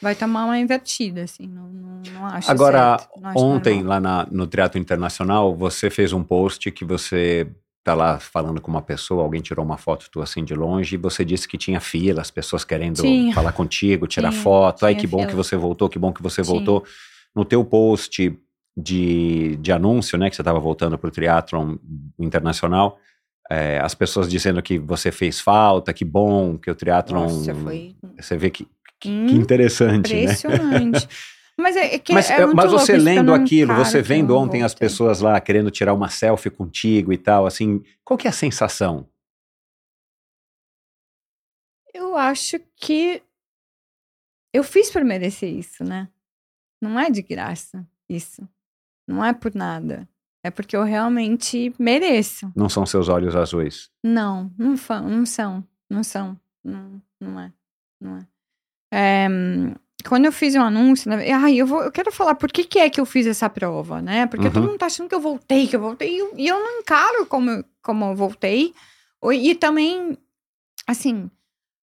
Vai tomar uma invertida, assim. Não, não, não acho Agora, certo, não acho ontem, normal. lá na- no Teatro Internacional, você fez um post que você tá lá falando com uma pessoa, alguém tirou uma foto tua assim de longe, e você disse que tinha fila, as pessoas querendo Tinha. falar contigo, tirar Tinha, foto. Ai, que bom fila. que você voltou, que bom que você voltou. No teu post de, de anúncio, né, que você estava voltando para o Triathlon Internacional, é, as pessoas dizendo que você fez falta, que bom, que o Triathlon... Nossa, foi Você vê que, que, Hum, que interessante, né? impressionante. Mas é, é que Mas, é muito mas você lendo aquilo, você vendo eu ontem as pessoas lá querendo tirar uma selfie contigo e tal, assim, qual que é a sensação? Eu acho que eu fiz por merecer isso, né? Não é de graça isso. Não é por nada. É porque eu realmente mereço. Não são seus olhos azuis? Não, não, não são. Não são. Não, não é. Não é. É, quando eu fiz um anúncio, né, ai, eu, vou, eu quero falar por que, que é que eu fiz essa prova, né? Porque Uhum. todo mundo tá achando que eu voltei, que eu voltei, e eu, e eu não encaro como, eu- como eu voltei. O- E também, assim,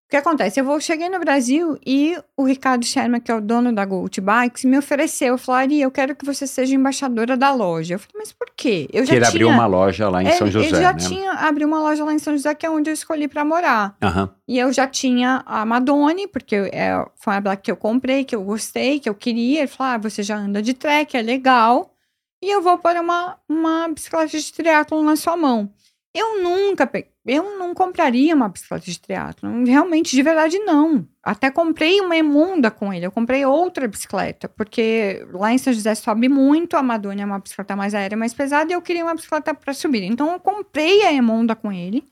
o que acontece? Eu vou, cheguei no Brasil e o Ricardo Sherman, que é o dono da Gold Bikes, me ofereceu, falou, Ari, eu quero que você seja embaixadora da loja. Eu falei, mas por quê? Eu que ele abriu tinha- uma loja lá em ele, São José, ele já né? tinha abriu uma loja lá em São José, que é onde eu escolhi pra morar. Aham. E eu já tinha a Madone, porque é, foi uma black que eu comprei, que eu gostei, que eu queria. Ele falou: ah, você já anda de trek, é legal. E eu vou pôr uma, uma bicicleta de triatlon na sua mão. Eu nunca. Eu não compraria uma bicicleta de triatlon. Realmente, de verdade, não. Até comprei uma Emunda com ele. Eu comprei outra bicicleta, porque lá em São José sobe muito. A Madone é uma bicicleta mais aérea, mais pesada, e eu queria uma bicicleta para subir. Então, eu comprei a Emunda com ele.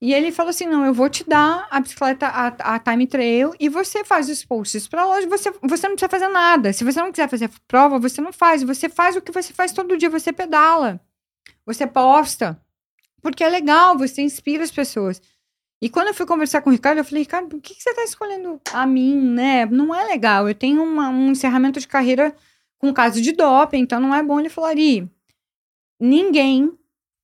E ele falou assim: não, eu vou te dar a bicicleta, a, a Time Trail, e você faz os posts pra loja. Você, você não precisa fazer nada. Se você não quiser fazer prova, você não faz. Você faz o que você faz todo dia. Você pedala. Você posta. Porque é legal, você inspira as pessoas. E quando eu fui conversar com o Ricardo, eu falei, Ricardo, por que, que você tá escolhendo a mim, né? Não é legal. Eu tenho uma- um encerramento de carreira com caso de doping, então não é bom. Ele falou, Ari, ninguém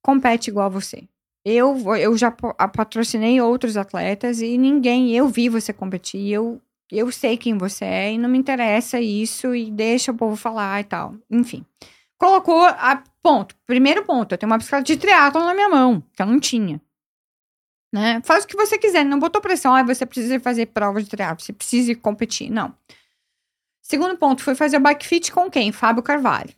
compete igual a você. Eu, eu já patrocinei outros atletas e ninguém, eu vi você competir, eu, eu sei quem você é e não me interessa isso e deixa o povo falar e tal. Enfim. Colocou a ponto. Primeiro ponto, eu tenho uma bicicleta de triatlon na minha mão, que eu não tinha. Né? Faz o que você quiser, não botou pressão, ah, você precisa fazer prova de triatlon, você precisa competir, não. Segundo ponto, foi fazer o bike fit com quem? Fábio Carvalho.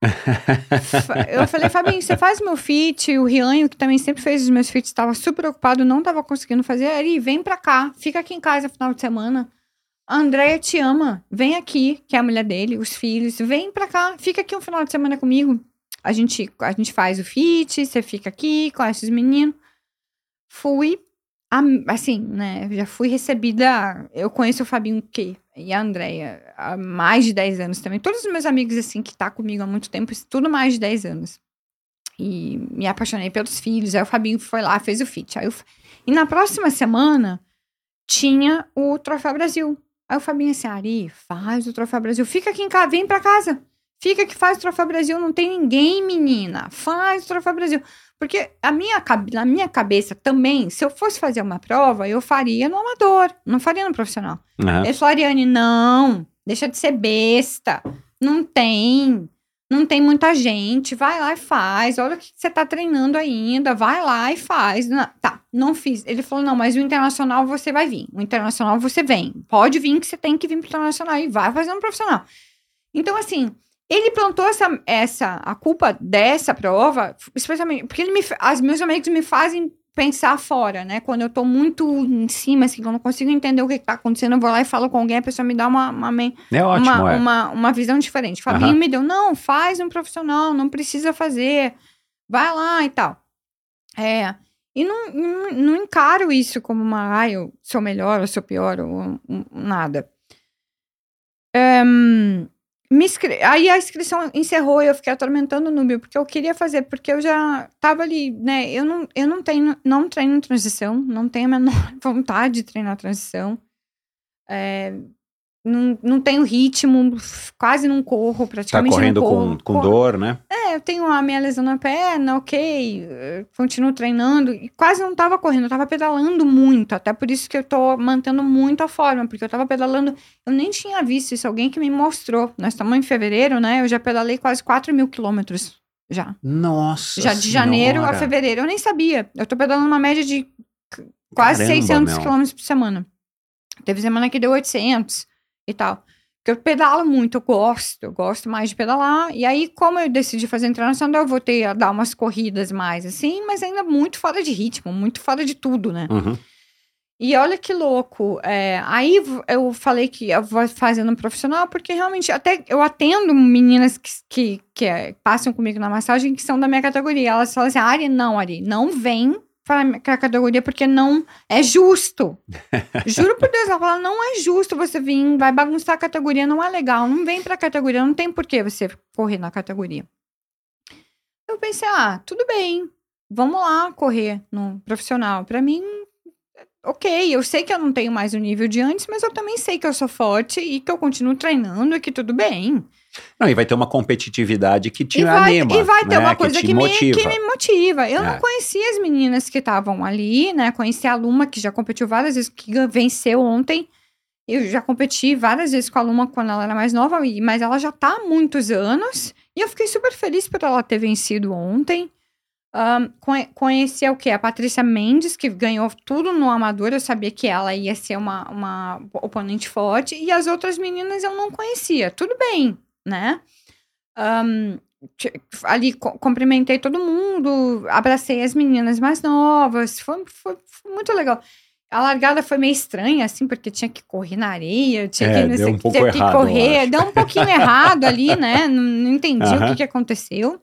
Eu falei, Fabinho, você faz meu fit, o Rianho, que também sempre fez os meus fits, estava super ocupado, não estava conseguindo fazer. Ari, vem pra cá, fica aqui em casa no final de semana. A Andrea te ama, vem aqui, que é a mulher dele, os filhos, vem pra cá, fica aqui um final de semana comigo. A gente, a gente faz o fit, você fica aqui, conhece os meninos. Fui, assim, né, já fui recebida, eu conheço o Fabinho que e a Andrea há mais de 10 anos também. Todos os meus amigos, assim, que tá comigo há muito tempo, tudo mais de 10 anos. E me apaixonei pelos filhos. Aí o Fabinho foi lá, fez o fit. Aí eu E na próxima semana tinha o Troféu Brasil. Aí o Fabinho assim, Ari, faz o Troféu Brasil. Fica aqui em casa, vem pra casa. Fica que faz o Troféu Brasil. Não tem ninguém, menina. Faz o Troféu Brasil. Porque a minha, na minha cabeça também, se eu fosse fazer uma prova, eu faria no amador. Não faria no profissional. Aham. Ele falou, Ariane, não, deixa de ser besta. Não tem. Não tem muita gente. Vai lá e faz. Olha o que você tá treinando ainda. Vai lá e faz. Não- tá, não fiz. Ele falou, não, mas o internacional você vai vir. O internacional você vem. Pode vir que você tem que vir pro internacional e vai fazer um profissional. Então, assim, ele plantou essa, essa a culpa dessa prova, especialmente porque ele me, os meus amigos me fazem pensar fora, né? Quando eu tô muito em cima, assim, que eu não consigo entender o que, que tá acontecendo, eu vou lá e falo com alguém, a pessoa me dá uma, uma, É ótimo, uma, é. uma, uma visão diferente. Fabinho me deu, não, faz um profissional, não precisa fazer, vai lá e tal. É, e não, não, não encaro isso como uma, ah, eu sou melhor, eu sou pior, ou um, nada. Me Aí a inscrição encerrou e eu fiquei atormentando o Núbio, porque eu queria fazer, porque eu já tava ali, né? Eu não, eu não tenho, não treino transição, não tenho a menor vontade de treinar transição. É, não, não tenho ritmo, quase não corro, Tá praticamente correndo não com, corro. com Corro- dor, né? é, eu tenho a minha lesão na perna, ok, eh, continuo treinando e quase não tava correndo, eu tava pedalando muito, até por isso que eu tô mantendo muito a forma, porque eu tava pedalando, eu nem tinha visto isso, alguém que me mostrou, nós estamos em fevereiro, né, eu já pedalei quase 4 mil quilômetros, já, Nossa já de janeiro a Senhora. fevereiro, eu nem sabia, eu tô pedalando uma média de quase Caramba, 600 meu. quilômetros por semana, teve semana que deu 800 e tal, porque eu pedalo muito, eu gosto, eu gosto mais de pedalar. E aí, como eu decidi fazer internacional, eu voltei a dar umas corridas mais assim, mas ainda muito fora de ritmo, muito fora de tudo, né? Uhum. E olha que louco. é, aí eu falei que eu vou fazendo um profissional, porque realmente até eu atendo meninas que, que, que, é, passam comigo na massagem que são da minha categoria. Elas falam assim: Ari, não, Ari, não vem para a categoria porque não é justo. Juro por Deus, ela fala: não é justo você vir, vai bagunçar a categoria, não é legal, não vem pra categoria, não tem por que você correr na categoria. Eu pensei: ah, tudo bem, vamos lá correr no profissional. Pra mim, ok, eu sei que eu não tenho mais o nível de antes, mas eu também sei que eu sou forte e que eu continuo treinando e que tudo bem. Não, e vai ter uma competitividade que te e vai, anima. e vai ter né? uma coisa te que, me, motiva. que me motiva. Eu É. não conhecia as meninas que estavam ali, né? Conheci a Luma, que já competiu várias vezes, que venceu ontem. Eu já competi várias vezes com a Luma quando ela era mais nova, mas ela já tá há muitos anos. E eu fiquei super feliz por ela ter vencido ontem. Conheci o quê? A Patrícia Mendes, que ganhou tudo no amador. Eu sabia que ela ia ser uma, uma oponente forte. E as outras meninas eu não conhecia. Tudo bem, né? T- ali cumprimentei todo mundo, abracei as meninas mais novas. Foi, foi- foi muito legal. A largada foi meio estranha, assim, porque tinha que correr na areia, tinha É, que, sei, um tinha que errado, correr. Deu um pouquinho errado ali, né? Não, não entendi o que, que aconteceu.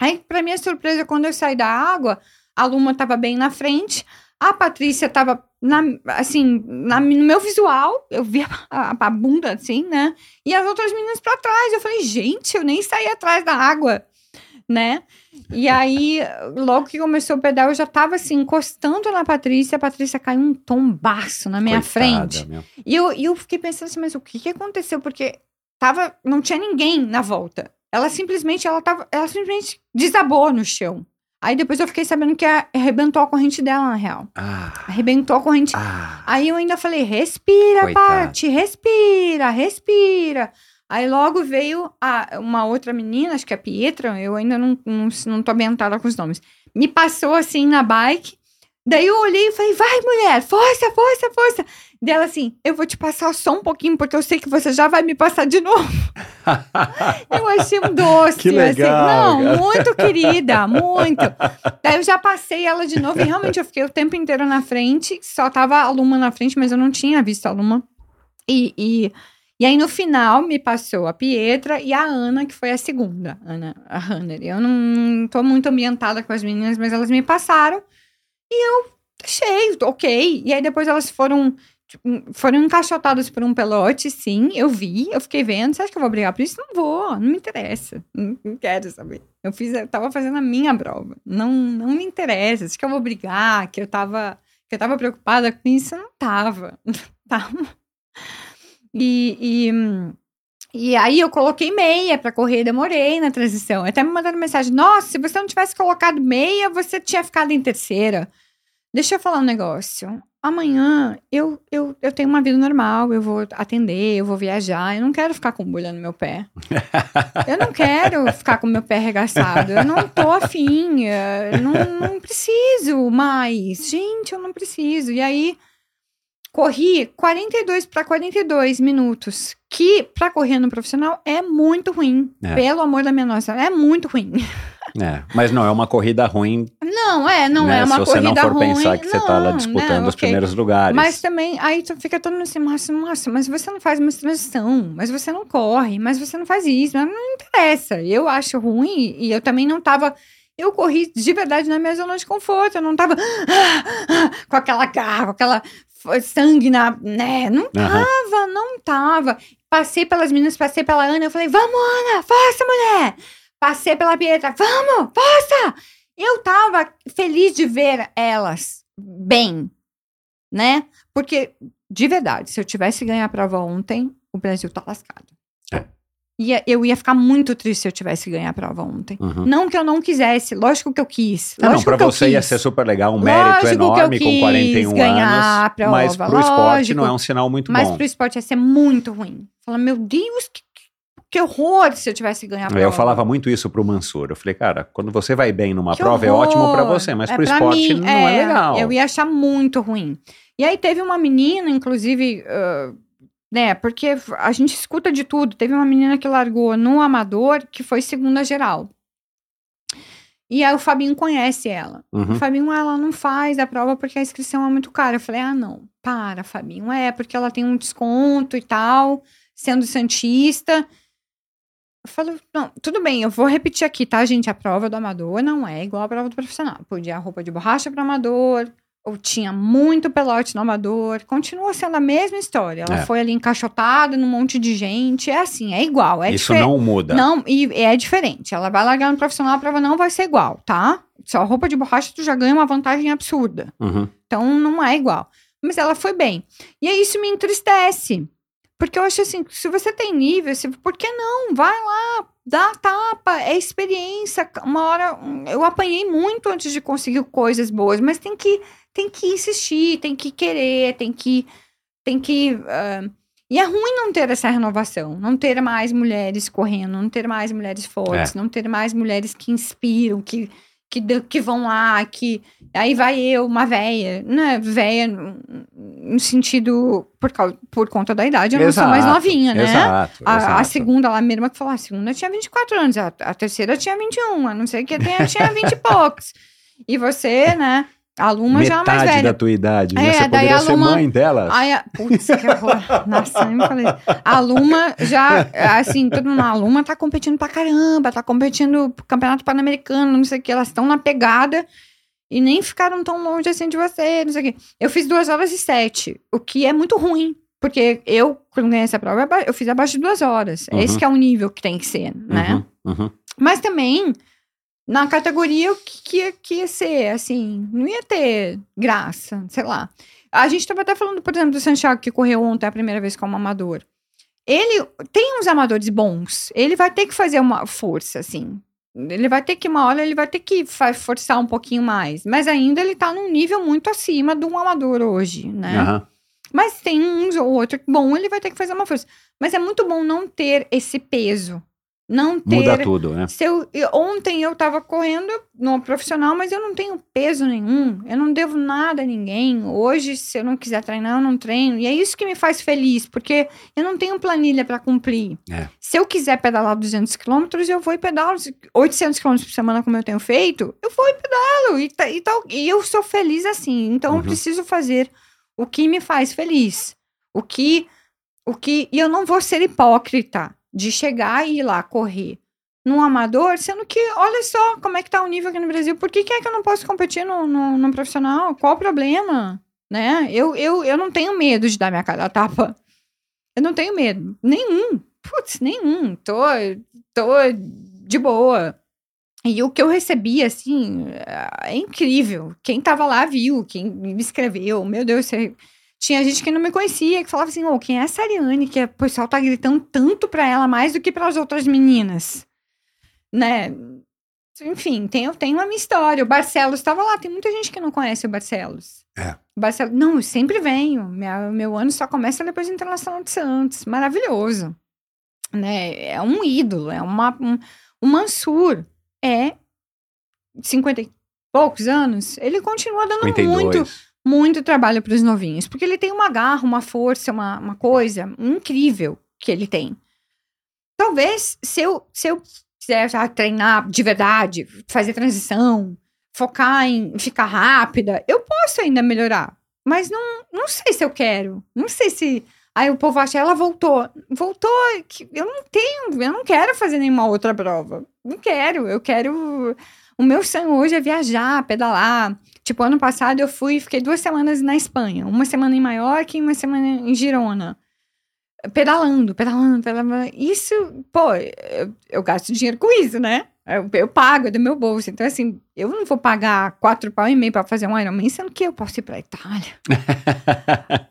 Aí, pra minha surpresa, quando eu saí da água, a Luma tava bem na frente, a Patrícia tava, na, assim, na- no meu visual, eu vi a, a bunda, assim, né? E as outras meninas pra trás. Eu falei, gente, eu nem saí atrás da água, né? E aí, logo que começou o pedal, eu já tava, assim, encostando na Patrícia, a Patrícia caiu um tombaço na minha Coitada, frente. meu. E eu, e eu fiquei pensando assim, mas o que que aconteceu? Porque tava, não tinha ninguém na volta. Ela simplesmente, ela tava, ela simplesmente desabou no chão. Aí depois eu fiquei sabendo que arrebentou a corrente dela, na real. Ah, Arrebentou a corrente. ah. Aí eu ainda falei, respira, Coitada. Paty, respira, respira. Aí logo veio a, uma outra menina, acho que é a Pietra, eu ainda não, não, não tô ambientada com os nomes. Me passou assim na bike, Daí eu olhei e falei, vai, mulher, força, força, força. Dela assim, eu vou te passar só um pouquinho, porque eu sei que você já vai me passar de novo. Eu achei um doce. Que legal, Assim. Não, muito querida, muito. Daí eu já passei ela de novo e realmente eu fiquei o tempo inteiro na frente. Só tava a Luma na frente, mas eu não tinha visto a Luma. E, e, e aí no final me passou a Pietra e a Ana, que foi a segunda, Ana, a Hanner. Eu não tô muito ambientada com as meninas, mas elas me passaram e eu deixei, ok. E aí depois elas foram tipo, foram encaixotadas por um pelote, sim, eu vi, eu fiquei vendo. Você acha que eu vou brigar por isso? Não vou, não me interessa. Não, não quero saber. Eu fiz, eu tava fazendo a minha prova. Não, não me interessa. Acho que eu vou brigar, que eu tava, que eu tava preocupada com isso, eu não tava. tava. E, e, hum, e aí eu coloquei meia pra correr, demorei na transição. Até me mandaram mensagem: Nossa, se você não tivesse colocado meia, você tinha ficado em terceira. Deixa eu falar um negócio. Amanhã eu, eu, eu tenho uma vida normal, eu vou atender, eu vou viajar, eu não quero ficar com bolha no meu pé. Eu não quero ficar com meu pé arregaçado. Eu não tô afim. Eu não, não preciso mais. Gente, eu não preciso. E aí, corri 42 para 42 minutos. Que para correr no profissional é muito ruim. É. Pelo amor da minha nossa, é muito ruim. É, mas não é uma corrida ruim, Não, é, não né? é uma Se você corrida não for ruim. pensar que você tá lá Não, disputando não, os ok. primeiros lugares. Mas também, aí tu fica todo mundo assim, nossa, nossa, mas você não faz uma transição, mas você não corre, mas você não faz isso, mas não interessa. Eu acho ruim e eu também não tava. Eu corri de verdade na minha zona de conforto, eu não tava com aquela garra, com aquela sangue na, né? Não tava, não tava. Passei pelas meninas, passei pela Ana, eu falei, vamos, Ana, força, mulher! Passei pela Pietra, vamos, força! Eu tava feliz de ver elas bem, né? Porque, de verdade, se eu tivesse ganho a prova ontem, o Brasil tá lascado. É. Ia, eu ia ficar muito triste se eu tivesse ganho a prova ontem. Uhum. Não que eu não quisesse, lógico que eu quis. Não, lógico pra que eu você ia quis. ser super legal, um mérito Lógico que eu enorme com quis 41 ganhar a anos. prova, mas pro esporte lógico. não é um sinal muito Mas bom. pro esporte ia ser muito ruim. Falar, meu Deus, que, que horror se eu tivesse ganho a prova. Eu falava muito isso pro Mansur. Eu falei, cara, quando você vai bem numa Que prova é ótimo pra horror. você, mas É, pro esporte mim, não é, legal. Eu ia achar muito ruim. E aí teve uma menina, inclusive, ah, né, porque a gente escuta de tudo. Teve uma menina que largou no Amador, que foi segunda geral. E aí o Fabinho conhece ela. O Uhum. Fabinho, ela não faz a prova porque a inscrição é muito cara. Eu falei, ah, não, para, Fabinho. É, porque ela tem um desconto e tal, sendo Santista. Eu falo, não, tudo bem, eu vou repetir aqui, tá, gente? A prova do amador não é igual a prova do profissional. Podia a roupa de borracha para amador, ou tinha muito pelote no amador. Continua sendo a mesma história. Ela É. foi ali encaixotada num monte de gente. É assim, é igual. É Isso não muda. não, e é diferente. Ela vai largar no profissional, a prova não vai ser igual, tá? Só roupa de borracha, tu já ganha uma vantagem absurda. Uhum. Então, não é igual. Mas ela foi bem. E aí, isso me entristece. Porque eu acho assim, se você tem nível, se, por que não? Vai lá, dá tapa, é experiência. Uma hora, eu apanhei muito antes de conseguir coisas boas, mas tem que, tem que insistir, tem que querer, tem que, tem que... ah, e é ruim não ter essa renovação, não ter mais mulheres correndo, não ter mais mulheres fortes, não ter mais mulheres que inspiram, que, que, que vão lá, que aí vai eu, uma véia, né? Véia no, no sentido por, causa, por conta da idade, eu não sou mais novinha, né? Exato, A, a exato. segunda, lá, a irmã que falou, a segunda tinha 24 anos, a, a terceira tinha 21, a não sei o que tinha 20 e poucos. E você, né? A Luma já é mais Metade velha. da tua idade, né? É, Você daí poderia a ser Luma- mãe delas. Ai, a- putz, que horror. Nossa, nem me falei. A Luma já, assim, todo mundo, a Luma tá competindo pra caramba, tá competindo pro Campeonato Pan-Americano, não sei o que, elas estão na pegada e nem ficaram tão longe assim de você, não sei o que. Eu fiz duas horas e sete, o que é muito ruim, porque eu, quando ganhei essa prova, eu fiz abaixo de duas horas. Uhum. Esse que é o nível que tem que ser, né? Uhum, uhum. Mas também, na categoria, o que, que, ia- que ia ser, assim, não ia ter graça, sei lá. A gente estava até falando, por exemplo, do Santiago, que correu ontem a primeira vez como amador. Ele tem uns amadores bons, ele vai ter que fazer uma força, assim. Ele vai ter que, uma hora, ele vai ter que forçar um pouquinho mais. Mas ainda ele tá num nível muito acima de um amador hoje, né? Aham. Mas tem uns ou outro bom, ele vai ter que fazer uma força. Mas é muito bom não ter esse peso. Não ter. Muda tudo, né? Se eu, eu- ontem eu tava correndo no profissional, mas eu não tenho peso nenhum. Eu não devo nada a ninguém. Hoje, se eu não quiser treinar, eu não treino. E é isso que me faz feliz, porque eu não tenho planilha para cumprir. É. Se eu quiser pedalar 200 quilômetros, eu vou e pedalo 800 quilômetros por semana, como eu tenho feito. Eu vou e pedalo. E, tá- e, tal, e eu sou feliz assim. Então, Uhum. eu preciso fazer o que me faz feliz. O que. O que. E eu não vou ser hipócrita de chegar e ir lá correr num amador, sendo que, olha só como é que tá o nível aqui no Brasil. Por que, que é que eu não posso competir no, no, no profissional? Qual o problema? Né? Eu, eu, eu não tenho medo de dar minha cara a tapa. Eu não tenho medo. Nenhum. Putz, nenhum. Tô, tô de boa. E o que eu recebi, assim, é incrível. Quem tava lá viu, quem me escreveu. Meu Deus, você... tinha gente que não me conhecia, que falava assim, ô, quem é essa Ariane? Que o pessoal tá gritando tanto pra ela, mais do que para as outras meninas. Né? Enfim, tem, eu tenho a minha história. O Barcelos estava lá. Tem muita gente que não conhece o Barcelos. É. O Barcelos, não, eu sempre venho. Minha, meu ano só começa depois do Internacional de Santos. Maravilhoso. Né? É um ídolo. É uma, um, o Mansur é 50 e poucos anos. Ele continua dando 52. muito muito trabalho para os novinhos, porque ele tem uma garra, uma força, uma, uma coisa incrível que ele tem. Talvez, se eu, se eu quiser treinar de verdade, fazer transição, focar em ficar rápida, eu posso ainda melhorar. Mas não, não sei se eu quero. Não sei se. Aí o povo acha, ela voltou. Voltou, eu não tenho, eu não quero fazer nenhuma outra prova. Não quero, eu quero. O meu sonho hoje é viajar, pedalar. Tipo, ano passado eu fui, fiquei duas semanas na Espanha. Uma semana em Maiorca e uma semana em Girona. Pedalando, pedalando, pedalando. Isso, pô, eu, eu gasto dinheiro com isso, né? Eu, eu pago é do meu bolso. Então, assim, eu não vou pagar quatro pau e meio pra fazer um Ironman, sendo que eu posso ir pra Itália.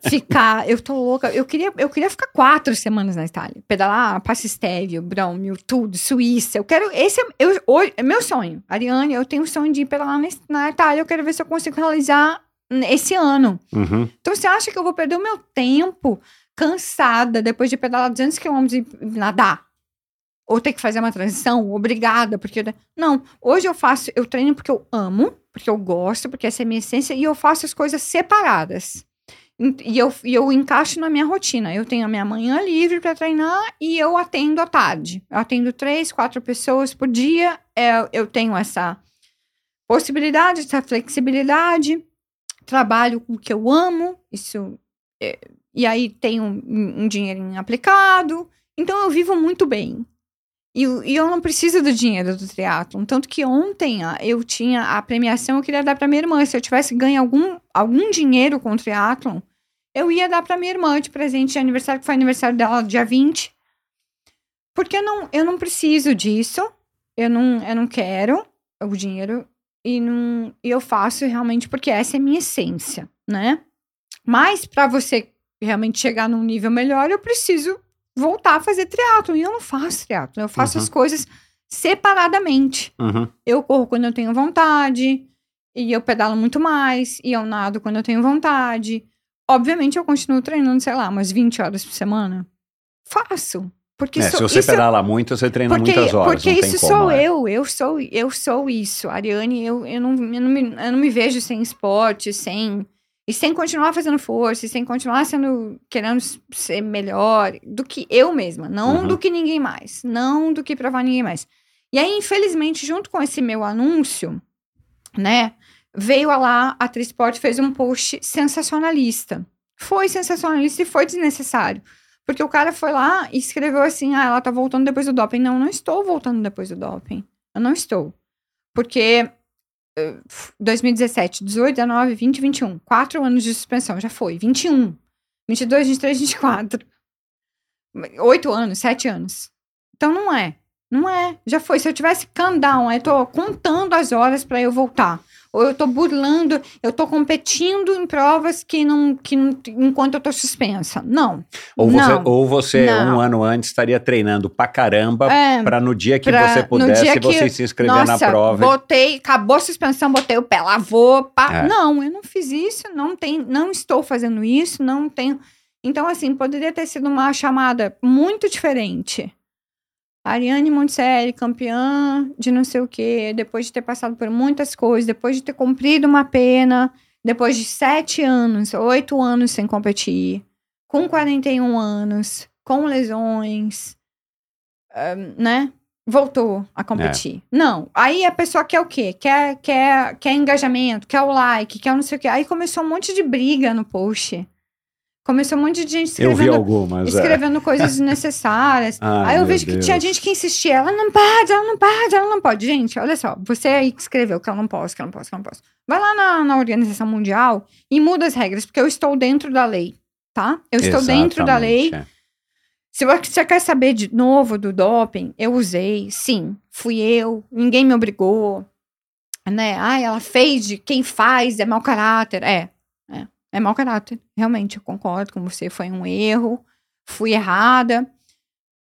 ficar, eu tô louca. Eu queria, eu queria ficar quatro semanas na Itália. Pedalar Passistevio, Bromio, tudo, Suíça. Eu quero, esse é, eu, hoje, é meu sonho. Ariane, eu tenho o sonho de ir pedalar na, na Itália. Eu quero ver se eu consigo realizar esse ano. Uhum. Então, você acha que eu vou perder o meu tempo cansada depois de pedalar 200 quilômetros e nadar? Ou ter que fazer uma transição? Obrigada, porque... Não, hoje eu faço, eu treino porque eu amo, porque eu gosto, porque essa é a minha essência, e eu faço as coisas separadas. E eu, e eu encaixo na minha rotina. Eu tenho a minha manhã livre para treinar e eu atendo à tarde. Eu atendo três, quatro pessoas por dia. É, eu tenho essa possibilidade, essa flexibilidade. Trabalho com o que eu amo. Isso. é, e aí tenho um, um dinheirinho aplicado. Então eu vivo muito bem. E, eu- e eu não preciso do dinheiro do triatlon. Tanto que ontem eu tinha a premiação, eu queria dar para minha irmã. Se eu tivesse ganho algum, algum dinheiro com o triatlon, eu ia dar para minha irmã de presente de aniversário, que foi aniversário dela dia 20. Porque eu não, eu não preciso disso. Eu não, eu não quero o dinheiro. E, não, e eu faço realmente porque essa é a minha essência, né? Mas para você realmente chegar num nível melhor, eu preciso voltar a fazer triatlo. E eu não faço triatlo. Eu faço Uhum. as coisas separadamente. Uhum. Eu corro quando eu tenho vontade, e eu pedalo muito mais, e eu nado quando eu tenho vontade. Obviamente, eu continuo treinando, sei lá, umas 20 horas por semana. Faço. Porque É, sou- se você isso- pedala muito, você treina porque, muitas horas. porque isso como, sou é. eu, eu sou, eu sou isso. Ariane, eu, eu, não, eu, não me, eu não me vejo sem esporte, sem. E sem continuar fazendo força, e sem continuar sendo. querendo ser melhor do que eu mesma. Não Uhum. do que ninguém mais. Não do que provar ninguém mais. E aí, infelizmente, junto com esse meu anúncio, né? Veio a lá, a Trisport fez um post sensacionalista. Foi sensacionalista e foi desnecessário. Porque o cara foi lá e escreveu assim: ah, ela tá voltando depois do doping. Não, não estou voltando depois do doping. Eu não estou. Porque 2017, 18, 19, 20, 21. Quatro anos de suspensão, já foi. 21, 22, 23, 24. Oito anos, sete anos. Então não é. Não é. Já foi. Se eu tivesse calm down, eu tô contando as horas para eu voltar. Ou eu tô burlando, eu tô competindo em provas que não, que não, enquanto eu tô suspensa. Não. Ou você, Não. ou você Não. um ano antes, estaria treinando pra caramba É, pra no dia que pra- você pudesse, que- você se inscrever Nossa, na prova. botei, acabou a suspensão, botei o pé, lavou, pá. É. Não, eu não fiz isso, não tem, não estou fazendo isso, não tenho. Então, assim, poderia ter sido uma chamada muito diferente. Ariane Monticelli, campeã de não sei o quê, depois de ter passado por muitas coisas, depois de ter cumprido uma pena, depois de sete anos, oito anos sem competir, com 41 anos, com lesões, né? Voltou a competir. Não. Aí a pessoa quer o quê? Quer, quer, quer engajamento, quer o like, quer não sei o quê. Aí começou um monte de briga no post. Começou um monte de gente escrevendo algumas. é. escrevendo coisas desnecessárias. Ai, aí eu vejo que Deus. tinha gente que insistia, ela não pode, ela não pode, ela não pode. Gente, olha só, você aí que escreveu que ela não posso, que ela não posso, que ela não posso. Vai lá na, na Organização Mundial e muda as regras, porque eu estou dentro da lei, tá? Eu estou dentro da lei. Exatamente, é. Se você quer saber de novo do doping, eu usei, sim, fui eu, ninguém me obrigou, né? Ai, ela fez de quem faz é mau caráter. É, é, mau caráter. Realmente, eu concordo com você, foi um erro, fui errada.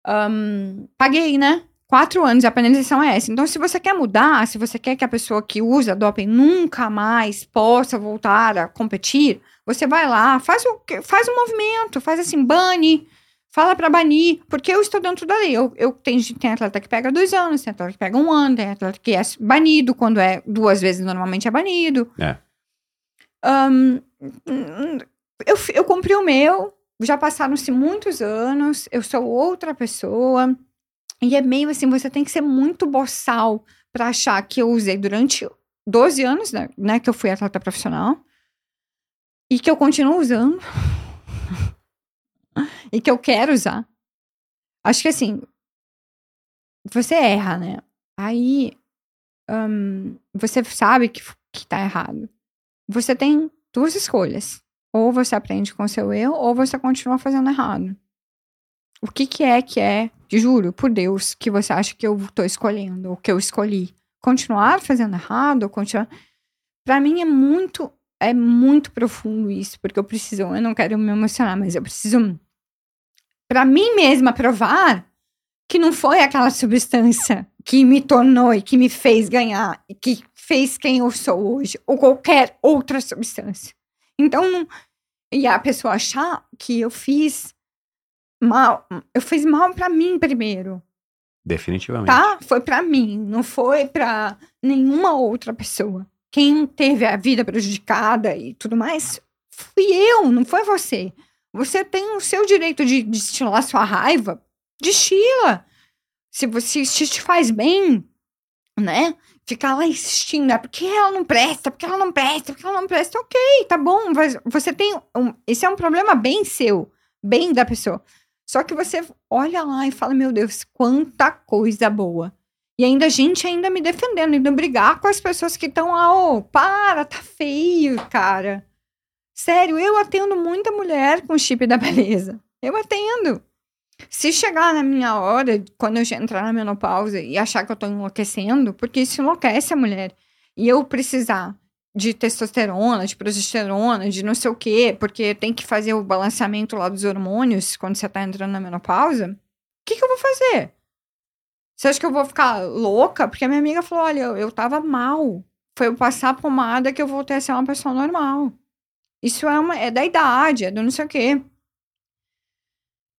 Ahn, paguei, né? Quatro anos, a penalização é essa. Então, se você quer mudar, se você quer que a pessoa que usa doping nunca mais possa voltar a competir, você vai lá, faz o faz um movimento, faz assim, bane, fala pra banir, porque eu estou dentro da lei. Eu, eu tem, tem atleta que pega dois anos, tem atleta que pega um ano, tem atleta que é banido quando é duas vezes normalmente é banido. É. Ahn, eu, eu cumpri o meu, já passaram-se muitos anos, eu sou outra pessoa. E é meio assim, você tem que ser muito boçal pra achar que eu usei durante 12 anos, né, né, que eu fui atleta profissional. E que eu continuo usando. e que eu quero usar. Acho que assim, você erra, né? Aí ahn, você sabe que, que tá errado. Você tem duas escolhas. Ou você aprende com seu erro, ou você continua fazendo errado. O que, que é que é, juro, por Deus, que você acha que eu tô escolhendo, ou que eu escolhi? Continuar fazendo errado, ou continuar. Pra mim é muito, é muito profundo isso, porque eu preciso, eu não quero me emocionar, mas eu preciso, pra mim mesma, provar que não foi aquela substância que me tornou e que me fez ganhar, e que fez quem eu sou hoje, ou qualquer outra substância. Então, e a pessoa achar que eu fiz mal, eu fiz mal pra mim primeiro, Definitivamente. tá? Foi pra mim, não foi pra nenhuma outra pessoa. Quem teve a vida prejudicada e tudo mais, fui eu, não foi você. Você tem o seu direito de destilar sua raiva, destila. Se você se te faz bem, né? Ficar lá insistindo, é porque ela não presta, porque ela não presta, porque ela não presta. Ok, tá bom, você tem. Um, esse é um problema bem seu, bem da pessoa. Só que você olha lá e fala, meu Deus, quanta coisa boa. E ainda a gente ainda me defendendo, ainda brigar com as pessoas que estão lá, ô, para, tá feio, cara. Sério, eu atendo muita mulher com chip da beleza. Eu atendo. Se chegar na minha hora, quando eu entrar na menopausa e achar que eu tô enlouquecendo, porque isso enlouquece a mulher, e eu precisar de testosterona, de progesterona, de não sei o quê, porque tem que fazer o balanceamento lá dos hormônios quando você tá entrando na menopausa, o que, que eu vou fazer? Você acha que eu vou ficar louca? Porque a minha amiga falou: olha, eu, eu tava mal. Foi eu passar a pomada que eu voltei a ser uma pessoa normal. Isso é, uma, é da idade, é do não sei o quê.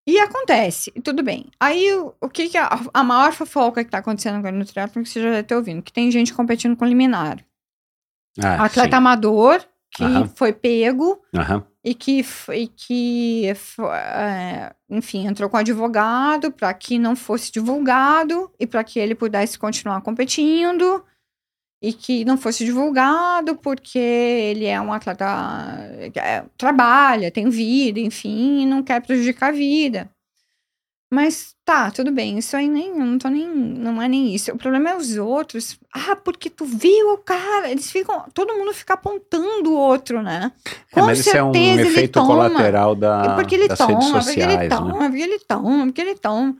E acontece, e tudo bem. Aí, o, o que que a, a maior fofoca que tá acontecendo agora no triatlon, que você já deve ter ouvido, que tem gente competindo com liminar. Ah, Atleta sim. amador, que Aham. foi pego Aham. e que, e que é, enfim, entrou com advogado para que não fosse divulgado e para que ele pudesse continuar competindo e que não fosse divulgado porque ele é um atleta é, trabalha, tem vida, enfim, não quer prejudicar a vida. Mas tá, tudo bem, isso aí nem, eu não tô nem, não é nem isso. O problema é os outros. Ah, porque tu viu o cara, eles ficam, todo mundo fica apontando o outro, né? É, mas isso é um efeito toma. colateral da, É porque ele das toma, redes porque sociais, ele né? toma, porque ele toma, porque ele toma.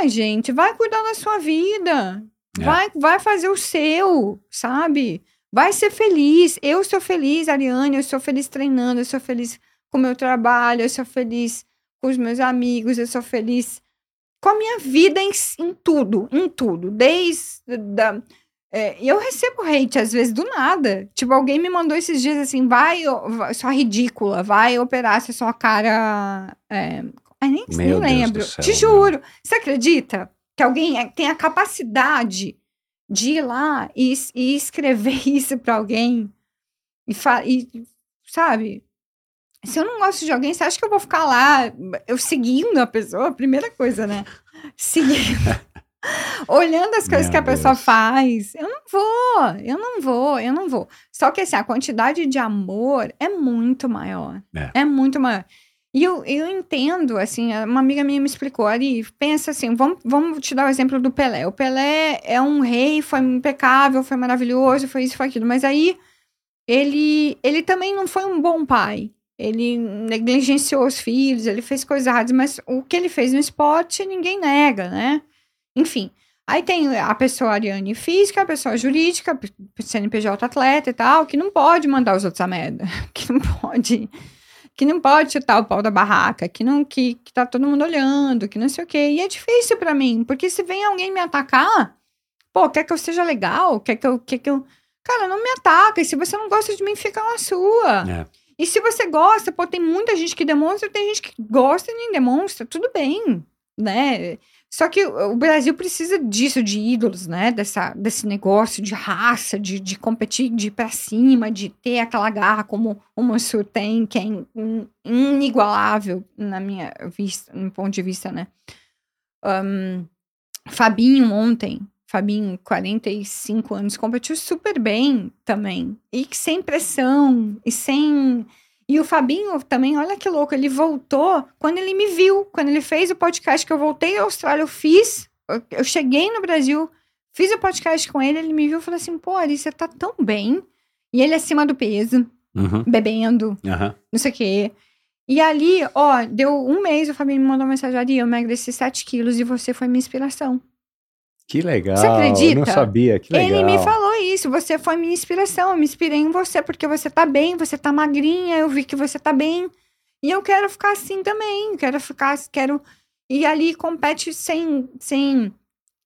Ai, gente, vai cuidar da sua vida. É. Vai, vai fazer o seu, sabe? Vai ser feliz. Eu sou feliz, Ariane, eu sou feliz treinando, eu sou feliz com o meu trabalho, eu sou feliz com os meus amigos, eu sou feliz com a minha vida em, em tudo, em tudo. Desde da, é, eu recebo hate, às vezes, do nada. Tipo, alguém me mandou esses dias assim, vai, vai sua ridícula, vai operar se sua cara. É... Ai, nem, nem lembro. Te juro. Você acredita? Que alguém é- tem a capacidade de ir lá e, e escrever isso pra alguém. E, e, sabe? Se eu não gosto de alguém, você acha que eu vou ficar lá, eu seguindo a pessoa? Primeira coisa, né? Seguindo. Olhando as coisas Meu que a pessoa Deus. faz. Eu não vou, eu não vou, eu não vou. Só que assim, a quantidade de amor é muito maior. É. É, muito maior. E eu, eu entendo, assim, uma amiga minha me explicou, Ari, pensa assim, vamos, vamos te dar o exemplo do Pelé. O Pelé é um rei, foi impecável, foi maravilhoso, foi isso, foi aquilo. Mas aí, ele, ele também não foi um bom pai. Ele negligenciou os filhos, ele fez coisas erradas, mas o que ele fez no esporte, ninguém nega, né? Enfim, aí tem a pessoa Ariane física, a pessoa jurídica, CNPJ atleta e tal, que não pode mandar os outros a merda, que não pode que não pode chutar o pau da barraca, que não que, que tá todo mundo olhando, que não sei o quê. E é difícil pra mim, porque se vem alguém me atacar, pô, quer que eu seja legal, quer que eu, quer que eu, cara, não me ataca. E se você não gosta de mim, fica na sua. É. E se você gosta, pô, tem muita gente que demonstra, tem gente que gosta e nem demonstra, tudo bem, né? Só que o Brasil precisa disso, de ídolos, né? Dessa, desse negócio de raça, de, de competir, de ir pra cima, de ter aquela garra como o Mansur tem, que é in- in- inigualável na minha vista, no ponto de vista, né? Ahn, Fabinho ontem, Fabinho, 45 anos, competiu super bem também. E sem pressão, e sem. E o Fabinho também, olha que louco, ele voltou quando ele me viu, quando ele fez o podcast que eu voltei à Austrália, eu fiz, eu- cheguei no Brasil, fiz o podcast com ele, ele me viu e falou assim: pô, Ari, você tá tão bem. E ele acima do peso, Uhum. bebendo, Aham. não sei o quê. E ali, ó, deu um mês, o Fabinho me mandou uma mensagem, Ari, eu emagreci 7 quilos e você foi minha inspiração. Que legal. Você acredita? Eu não sabia. Que legal. Ele me falou isso, você foi minha inspiração, eu me inspirei em você, porque você tá bem, você tá magrinha, eu vi que você tá bem. E eu quero ficar assim também, quero ficar, quero... E ali compete sem... sem...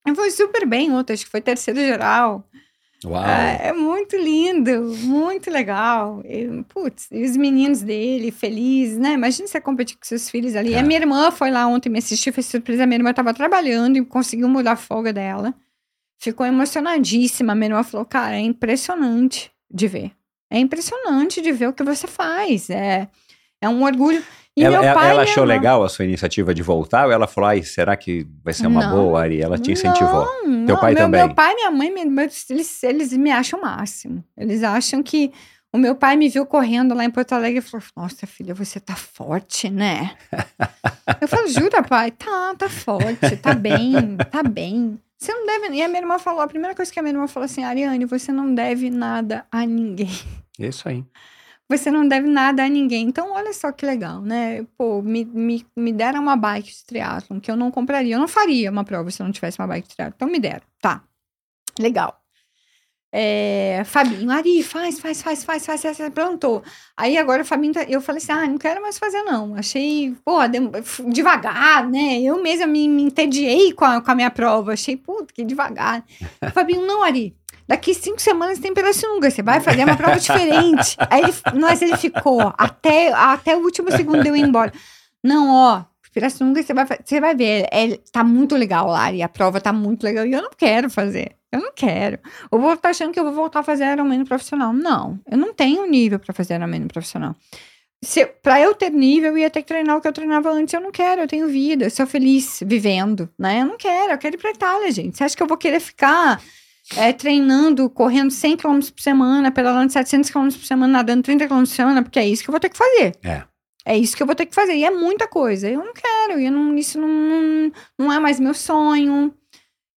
Eu fui super bem ontem, acho que foi terceiro geral. Uau. É, é muito lindo, muito legal. E, putz, e os meninos dele, felizes, né? Imagina você competir com seus filhos ali. É. A minha irmã foi lá ontem me assistir, fez surpresa. A minha irmã tava trabalhando e conseguiu mudar a folga dela. Ficou emocionadíssima. A minha irmã falou, cara, é impressionante de ver. É impressionante de ver o que você faz. É, é um orgulho. E ela meu pai ela achou irmã- legal a sua iniciativa de voltar ou ela falou, ai, será que vai ser uma Não, boa, Ari? Ela te incentivou. Não, Teu pai meu, também? Meu pai e minha mãe, eles, eles me acham o máximo. Eles acham que. O meu pai me viu correndo lá em Porto Alegre e falou: Nossa, filha, você tá forte, né? Eu falo: Jura, pai? Tá, tá forte, tá bem, tá bem. Você não deve. E a minha irmã falou: a primeira coisa que a minha irmã falou assim: Ariane, você não deve nada a ninguém. Isso aí. Você não deve nada a ninguém. Então, olha só que legal, né? Pô, me, me, me deram uma bike de triatlon que eu não compraria. Eu não faria uma prova se eu não tivesse uma bike de triatlon. Então, me deram. Tá. Legal. É, Fabinho, Ari, faz, faz, faz, faz, faz, faz, pronto. Aí agora o Fabinho, tá- eu falei assim, ah, não quero mais fazer não. Achei, pô, devagar, né? Eu mesma me, me entediei com a, com a minha prova. Achei, puta, que devagar. Fabinho, não, Ari, daqui cinco semanas tem Pirassununga, você vai fazer uma prova diferente. Aí ele, mas ele ficou até, até o último segundo eu ir embora. Não, ó, Pirassununga você vai, você vai ver, é, tá muito legal lá, Ari, a prova tá muito legal e eu não quero fazer. Eu não quero. Eu vou estar achando que eu vou voltar a fazer Ironman profissional. Não, eu não tenho nível para fazer Ironman profissional. Se, pra eu ter nível, eu ia ter que treinar o que eu treinava antes. Eu não quero, eu tenho vida, eu sou feliz vivendo, né? Eu não quero, eu quero ir pra Itália, gente. Você acha que eu vou querer ficar é, treinando, correndo 100 km por semana, pedalando 700 km por semana, nadando 30 km por semana? Porque é isso que eu vou ter que fazer. É. É isso que eu vou ter que fazer. E é muita coisa. Eu não quero. Eu não, isso não, não, não é mais meu sonho.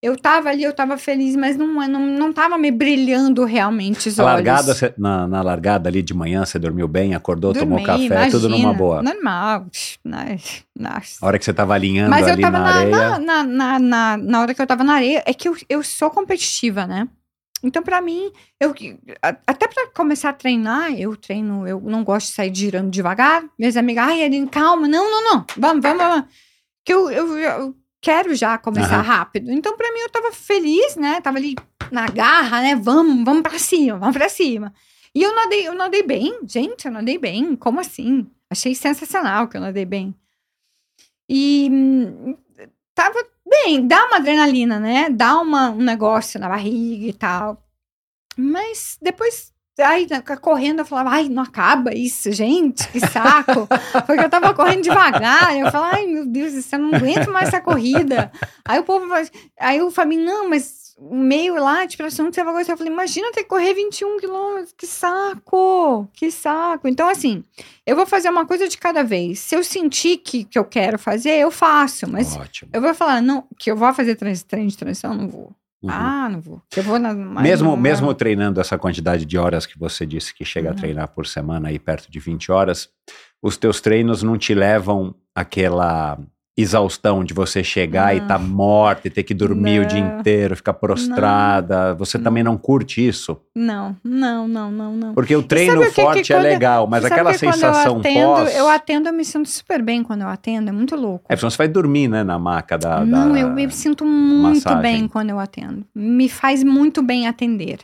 Eu tava ali, eu tava feliz, mas não, não, não tava me brilhando realmente os A olhos. largada, cê- na, na largada ali de manhã, você dormiu bem, acordou, tomou Dormi, café, tudo numa imagina. boa. Normal. Nossa. Nossa. A hora que você tava alinhando Mas eu ali tava na, na, areia. na, na, na, na, hora que eu tava na areia, é que eu, eu sou competitiva, né? Então, pra mim, eu, até pra começar a treinar, eu treino, eu não gosto de sair girando devagar. Minhas amigas, ai, Aline, calma, não, não, não, vamos, vamos, vamos. Que eu, eu, eu quero já começar Aham. rápido. Então, pra mim, eu tava feliz, né? Tava ali na garra, né? Vamos, vamos pra cima, vamos pra cima. E eu nadei, eu nadei bem, gente, eu nadei bem. Como assim? Achei sensacional que eu nadei bem. E hum, tava Bem, dá uma adrenalina, né? Dá uma, um negócio na barriga e tal. Mas depois, aí, tá correndo, eu falava, ai, não acaba isso, gente, que saco. Porque eu tava correndo devagar. Eu falava, ai, meu Deus, eu não aguento mais essa corrida. Aí o povo, aí o Fabinho, não, mas o meio lá, pressão que você vai gostar. Eu falei, imagina ter que correr 21 quilômetros, que saco, que saco. Então, assim, eu vou fazer uma coisa de cada vez. Se eu sentir que, que eu quero fazer, eu faço. Mas Ótimo. eu vou falar, não, que eu vou fazer treino de transição, não vou. Uhum. Ah, não vou. Eu vou na. mesmo, não- mesmo treinando essa quantidade de horas que você disse que chega a Uhum. treinar por semana aí perto de 20 horas, os teus treinos não te levam àquela exaustão de você chegar e Não. estar morta e ter que dormir o dia Não. inteiro, ficar prostrada. Você Não. também não curte isso? Não, não, não, não, não. Porque o treino o que que forte é quando- legal, mas aquela que sensação eu atendo, pós. Eu atendo, eu me sinto super bem quando eu atendo, é muito louco. É, senão você vai dormir, né, na maca da. Não, da- eu me sinto muito massagem. bem quando eu atendo. Me faz muito bem atender.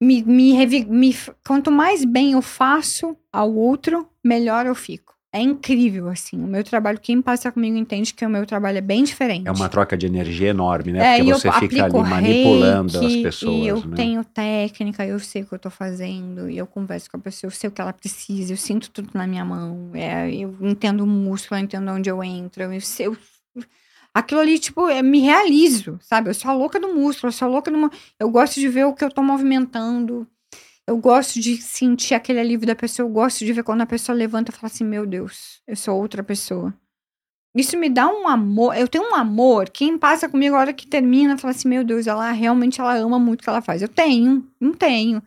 Me, me, me quanto mais bem eu faço ao outro, melhor eu fico. É incrível, assim. O meu trabalho, quem passa comigo entende que o meu trabalho é bem diferente. É uma troca de energia enorme, né? É, Porque você fica ali manipulando as reiki, pessoas. E eu né? tenho técnica, eu sei o que eu tô fazendo, e eu converso com a pessoa, eu sei o que ela precisa, eu sinto tudo na minha mão, é, eu entendo o músculo, eu entendo onde eu entro, eu sei. eu- aquilo ali, tipo, eu me realizo, sabe? Eu sou a louca do músculo, eu sou a louca do. Eu gosto de ver o que eu tô movimentando. Eu gosto de sentir aquele alívio da pessoa. Eu gosto de ver quando a pessoa levanta e fala assim: Meu Deus, eu sou outra pessoa. Isso me dá um amor. Eu tenho um amor. Quem passa comigo a hora que termina fala assim: Meu Deus, ela realmente ela ama muito o que ela faz. Eu tenho, não tenho.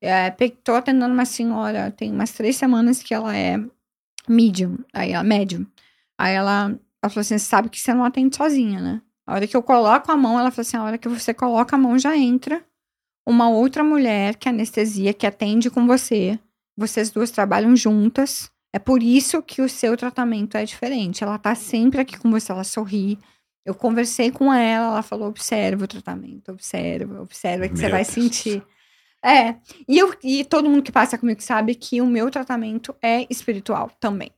É, tô atendendo uma senhora, tem umas três semanas que ela é medium. Aí ela, médium. Aí ela, ela falou assim: sabe que você não atende sozinha, né? A hora que eu coloco a mão, ela falou assim: A hora que você coloca a mão já entra uma outra mulher que anestesia, que atende com você. Vocês duas trabalham juntas. É por isso que o seu tratamento é diferente. Ela tá sempre aqui com você, ela sorri. Eu conversei com ela, ela falou: observa o tratamento, observa, observa que você Meu vai Deus. sentir. É, e, eu, e todo mundo que passa comigo sabe que o meu tratamento é espiritual também.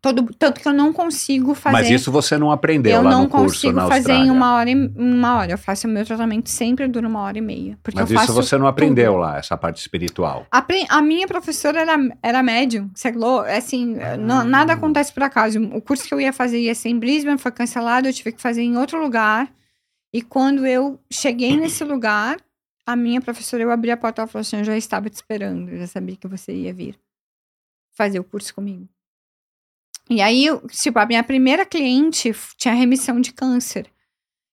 Todo, tanto que eu não consigo fazer. Mas isso você não aprendeu eu lá não no curso consigo na fazer Austrália. em uma hora, e, uma hora. Eu faço o meu tratamento sempre dura uma hora e meia. Porque Mas eu isso você não aprendeu tudo. lá, essa parte espiritual. Apre- A minha professora era, era médium, você falou, assim, não- nada acontece por acaso. O curso que eu ia fazer ia ser em Brisbane, foi cancelado, eu tive que fazer em outro lugar. E quando eu cheguei nesse lugar, a minha professora, eu abri a porta e falou assim, eu já estava te esperando, eu já sabia que você ia vir fazer o curso comigo. E aí, tipo, a minha primeira cliente tinha remissão de câncer.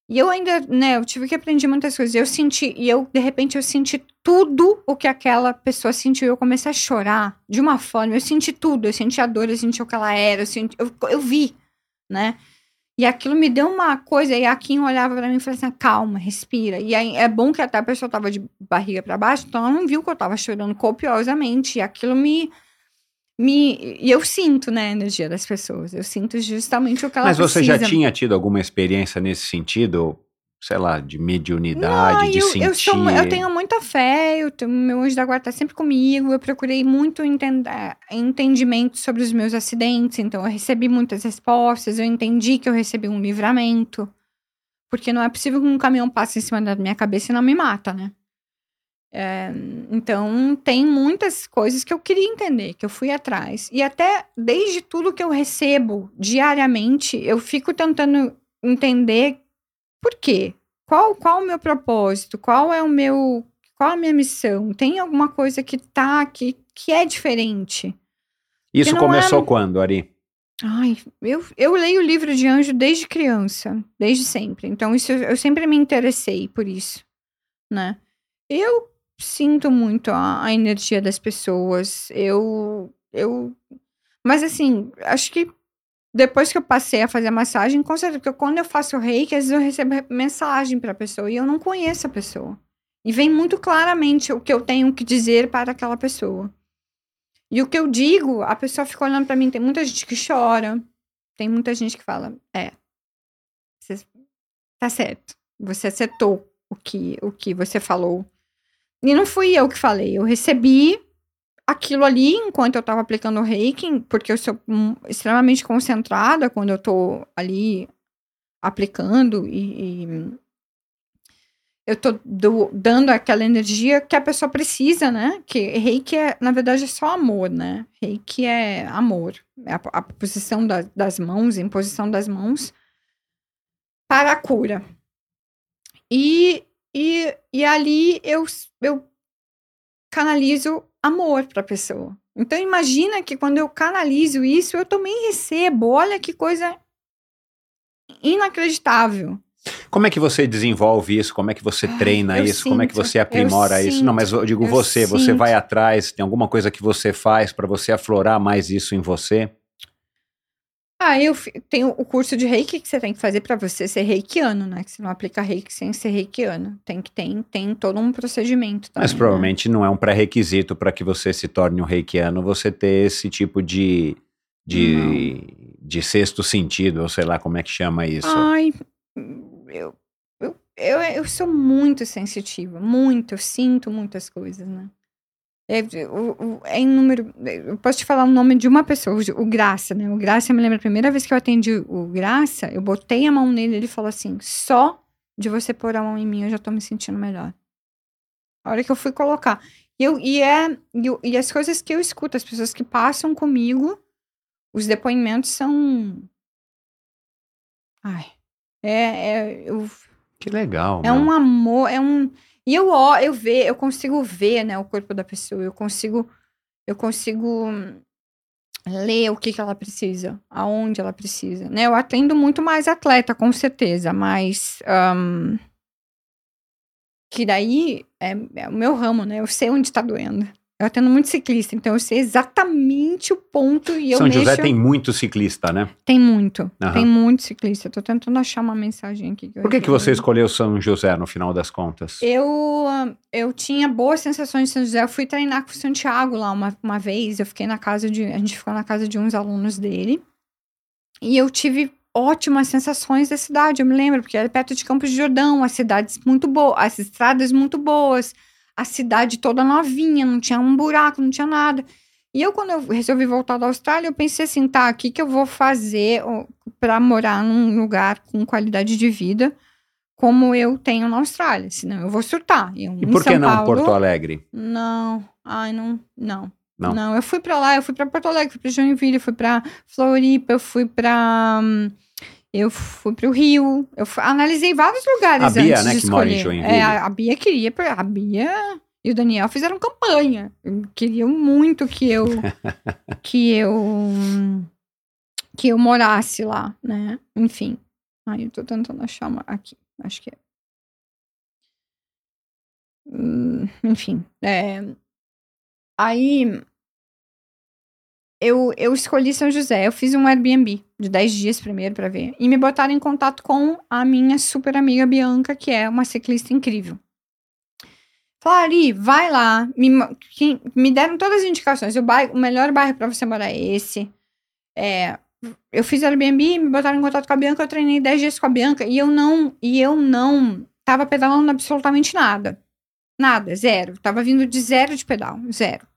E eu ainda, né, eu tive que aprender muitas coisas. Eu senti, e eu, de repente, eu senti tudo o que aquela pessoa sentiu. Eu comecei a chorar de uma forma. Eu senti tudo. Eu senti a dor, eu senti o que ela era, eu, senti, eu, eu vi, né? E aquilo me deu uma coisa. E a Kim olhava pra mim e falou assim: calma, respira. E aí é bom que até a pessoa tava de barriga pra baixo, então ela não viu que eu tava chorando copiosamente. E aquilo me. Me e eu sinto, né, a energia das pessoas. Eu sinto justamente o que ela Mas você precisa. já tinha tido alguma experiência nesse sentido? Sei lá, de mediunidade, Não, de eu, sentir... eu, sou eu tenho muita fé, eu tenho- meu anjo da guarda tá sempre comigo. Eu procurei muito entender, entendimento sobre os meus acidentes, então eu recebi muitas respostas. Eu entendi que eu recebi um livramento, porque não é possível que um caminhão passe em cima da minha cabeça e não me mata, né? É, então, tem muitas coisas que eu queria entender, que eu fui atrás. E até desde tudo que eu recebo diariamente, eu fico tentando entender por quê? Qual, qual o meu propósito? Qual é o meu. Qual a minha missão? Tem alguma coisa que tá aqui que é diferente? Isso começou é- quando, Ari? Ai, eu, eu leio o livro de anjo desde criança, desde sempre. Então, isso, eu eu sempre me interessei por isso, né? Eu sinto muito a, a energia das pessoas. Eu, eu... Mas, assim, acho que depois que eu passei a fazer a massagem, com certeza, porque quando eu faço reiki, às vezes eu recebo mensagem pra pessoa e eu não conheço a pessoa. E vem muito claramente o que eu tenho que dizer para aquela pessoa. E o que eu digo, a pessoa fica olhando pra mim. Tem muita gente que chora. Tem muita gente que fala: É, você tá certo. Você acertou o que, o que você falou. E não fui eu que falei. Eu recebi aquilo ali enquanto eu tava aplicando o reiki, porque eu sou extremamente concentrada quando eu tô ali aplicando e, e eu do- dando aquela energia que a pessoa precisa, né? Que reiki é, na verdade, é só amor, né? Reiki é amor. É a, a posição da- das mãos, em posição das mãos para a cura. E, e, e ali eu, eu canalizo amor para a pessoa. Então imagina que quando eu canalizo isso, eu também recebo. Olha que coisa inacreditável. Como é que você desenvolve isso? Como é que você Ai, treina isso? Como é que sinto, você aprimora isso? Não, mas eu digo eu você, você sinto. vai atrás, tem alguma coisa que você faz para você aflorar mais isso em você? Ah, eu tenho o curso de reiki que você tem que fazer para você ser reikiano, né? Que você não aplica reiki sem ser reikiano. Tem que tem, tem todo um procedimento. Mas também, né? provavelmente não é um pré-requisito para que você se torne um reikiano você ter esse tipo de, de, de sexto sentido, ou sei lá como é que chama isso. Ai, eu, eu, eu, eu sou muito sensitiva, muito, eu sinto muitas coisas, né? É, o- o- é em número. Eu posso te falar o nome de uma pessoa, o Graça, né? O Graça, eu me lembro a primeira vez que eu atendi o Graça, eu botei a mão nele ele falou assim: só de você pôr a mão em mim eu já tô me sentindo melhor. A hora que eu fui colocar. E, eu, e, é, e, e as coisas que eu escuto, as pessoas que passam comigo, os depoimentos são. Ai. É, é, eu, Que legal. é meu. um amor, é um. E eu ó, eu ver, eu consigo ver, né, o corpo da pessoa, eu consigo, eu consigo hum, ler o que que ela precisa, aonde ela precisa, né? Eu atendo muito mais atleta, com certeza, mas hum, que daí é, é o meu ramo, né? Eu sei onde tá doendo. Eu atendo muito ciclista, então eu sei exatamente o ponto e eu São mexo... José tem muito ciclista, né? Tem muito, Aham. tem muito ciclista. Eu tô tentando achar uma mensagem aqui. eu Por que, que você escolheu São José no final das contas? Eu, eu tinha boas sensações de São José. Eu fui treinar com o Santiago lá uma, uma vez. Eu fiquei na casa de. A gente ficou na casa de uns alunos dele. E eu tive ótimas sensações da cidade. Eu me lembro, porque era perto de Campos de Jordão, as cidades muito boas, as estradas muito boas, a cidade toda novinha, não tinha um buraco, não tinha nada. E eu, quando eu resolvi voltar da Austrália, eu pensei assim, tá, o que, que eu vou fazer para morar num lugar com qualidade de vida como eu tenho na Austrália, senão eu vou surtar. Eu, E por que não Paulo, Porto Alegre? Não, ai, não, não. Não? eu fui pra lá, eu fui pra Porto Alegre, fui pra Joinville, eu fui pra Floripa, eu fui pra. hum, Eu fui pro Rio, eu fu- analisei vários lugares A Bia, antes né, de que mora em. Joinville. É, a, a Bia queria, a Bia e o Daniel fizeram campanha. Queriam muito que eu que eu hum, que eu morasse lá, né? Enfim. Aí eu tô tentando achar uma aqui, acho que é. Hum, enfim, é, aí eu, eu escolhi São José. Eu fiz um Airbnb de 10 dias primeiro pra ver. E me botaram em contato com a minha super amiga Bianca, que é uma ciclista incrível. Falaram, vai lá. Me, me deram todas as indicações. O, bairro, o melhor bairro pra você morar é esse. É, eu fiz Airbnb, me botaram em contato com a Bianca, eu treinei 10 dias com a Bianca e eu não, e eu não tava pedalando absolutamente nada. Nada, zero. Tava vindo de zero de pedal, zero.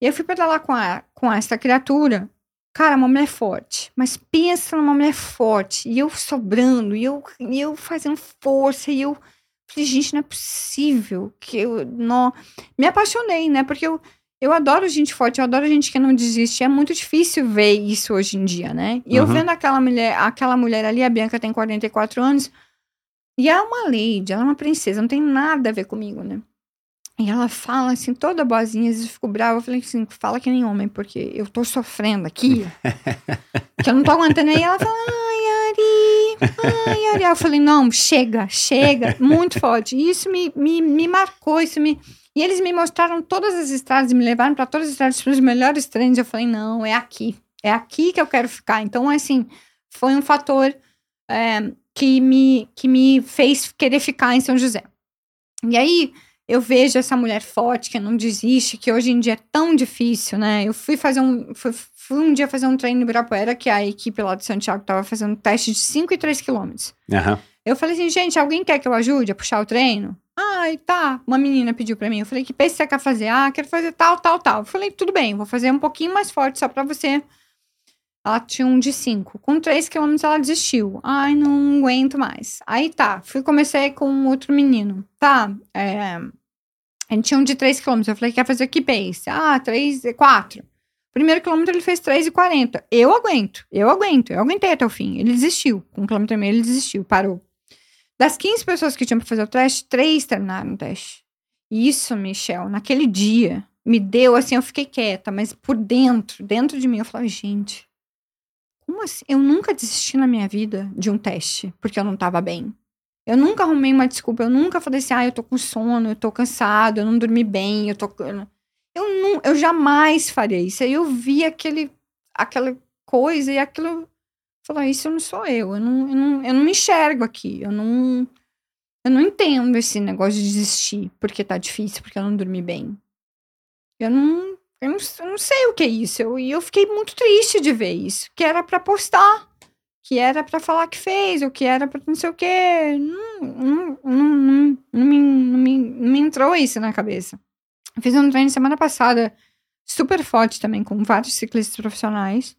E eu fui pedalar com, a, com essa criatura. Cara, uma mulher forte. Mas pensa numa mulher forte. E eu sobrando, e eu, e eu fazendo força, e eu falei, gente, não é possível que eu não. Me apaixonei, né? Porque eu, eu adoro gente forte, eu adoro gente que não desiste. É muito difícil ver isso hoje em dia, né? E eu Uhum. vendo aquela mulher, aquela mulher ali, a Bianca tem 44 anos, e é uma lady, ela é uma princesa, não tem nada a ver comigo, né? E ela fala assim, toda boazinha, às vezes eu fico brava. Eu falei assim, fala que nem homem, porque eu tô sofrendo aqui. que eu não tô aguentando. Aí ela fala, ai, Ari, ai, Ari. Eu falei, não, chega, chega. Muito forte. E isso me, me, me marcou, isso me... E eles me mostraram todas as estradas, me levaram para todas as estradas, para os melhores treinos. Eu falei, não, é aqui. É aqui que eu quero ficar. Então, assim, foi um fator é, que, me, que me fez querer ficar em São José. E aí, eu vejo essa mulher forte que não desiste, que hoje em dia é tão difícil, né? Eu fui fazer um. Fui, fui um dia fazer um treino no Ibirapuera, que a equipe lá de Santiago tava fazendo um teste de 5 e 3 quilômetros. Aham. Eu falei assim, gente, alguém quer que eu ajude a puxar o treino? Ai, tá. Uma menina pediu pra mim. Eu falei, que pace você quer fazer? Ah, quero fazer tal, tal, tal. Eu falei, tudo bem, vou fazer um pouquinho mais forte só pra você Ela tinha um de 5. Com 3 quilômetros ela desistiu. Ai, não aguento mais. Aí tá, fui comecei com outro menino. Tá, é, a gente tinha um de 3 quilômetros. Eu falei, quer fazer que pace? Ah, 3, 4. Primeiro quilômetro ele fez 3,40. Eu aguento, eu aguento, eu aguentei até o fim. Ele desistiu. Com um quilômetro e meio ele desistiu, parou. Das 15 pessoas que tinham pra fazer o teste, três terminaram o teste. Isso, Michel, naquele dia, me deu assim, eu fiquei quieta, mas por dentro, dentro de mim, eu falava, gente, como assim? Eu nunca desisti na minha vida de um teste, porque eu não tava bem. Eu nunca arrumei uma desculpa, eu nunca falei assim, ah, eu tô com sono, eu tô cansado, eu não dormi bem, eu tô. Eu, não, eu jamais faria isso. Aí eu vi aquele, aquela coisa e aquilo. Falei, ah, isso não sou eu. Eu não, eu, não, eu não me enxergo aqui. Eu não. Eu não entendo esse negócio de desistir porque tá difícil, porque eu não dormi bem. Eu não. Eu não, eu não sei o que é isso. Eu- E eu, fiquei muito triste de ver isso. Que era pra postar. Que era pra falar que fez, ou que era pra não sei o quê. Não, não, não, não, não me, não, me, não me entrou isso na cabeça. Eu fiz um treino semana passada, super forte também, com vários ciclistas profissionais.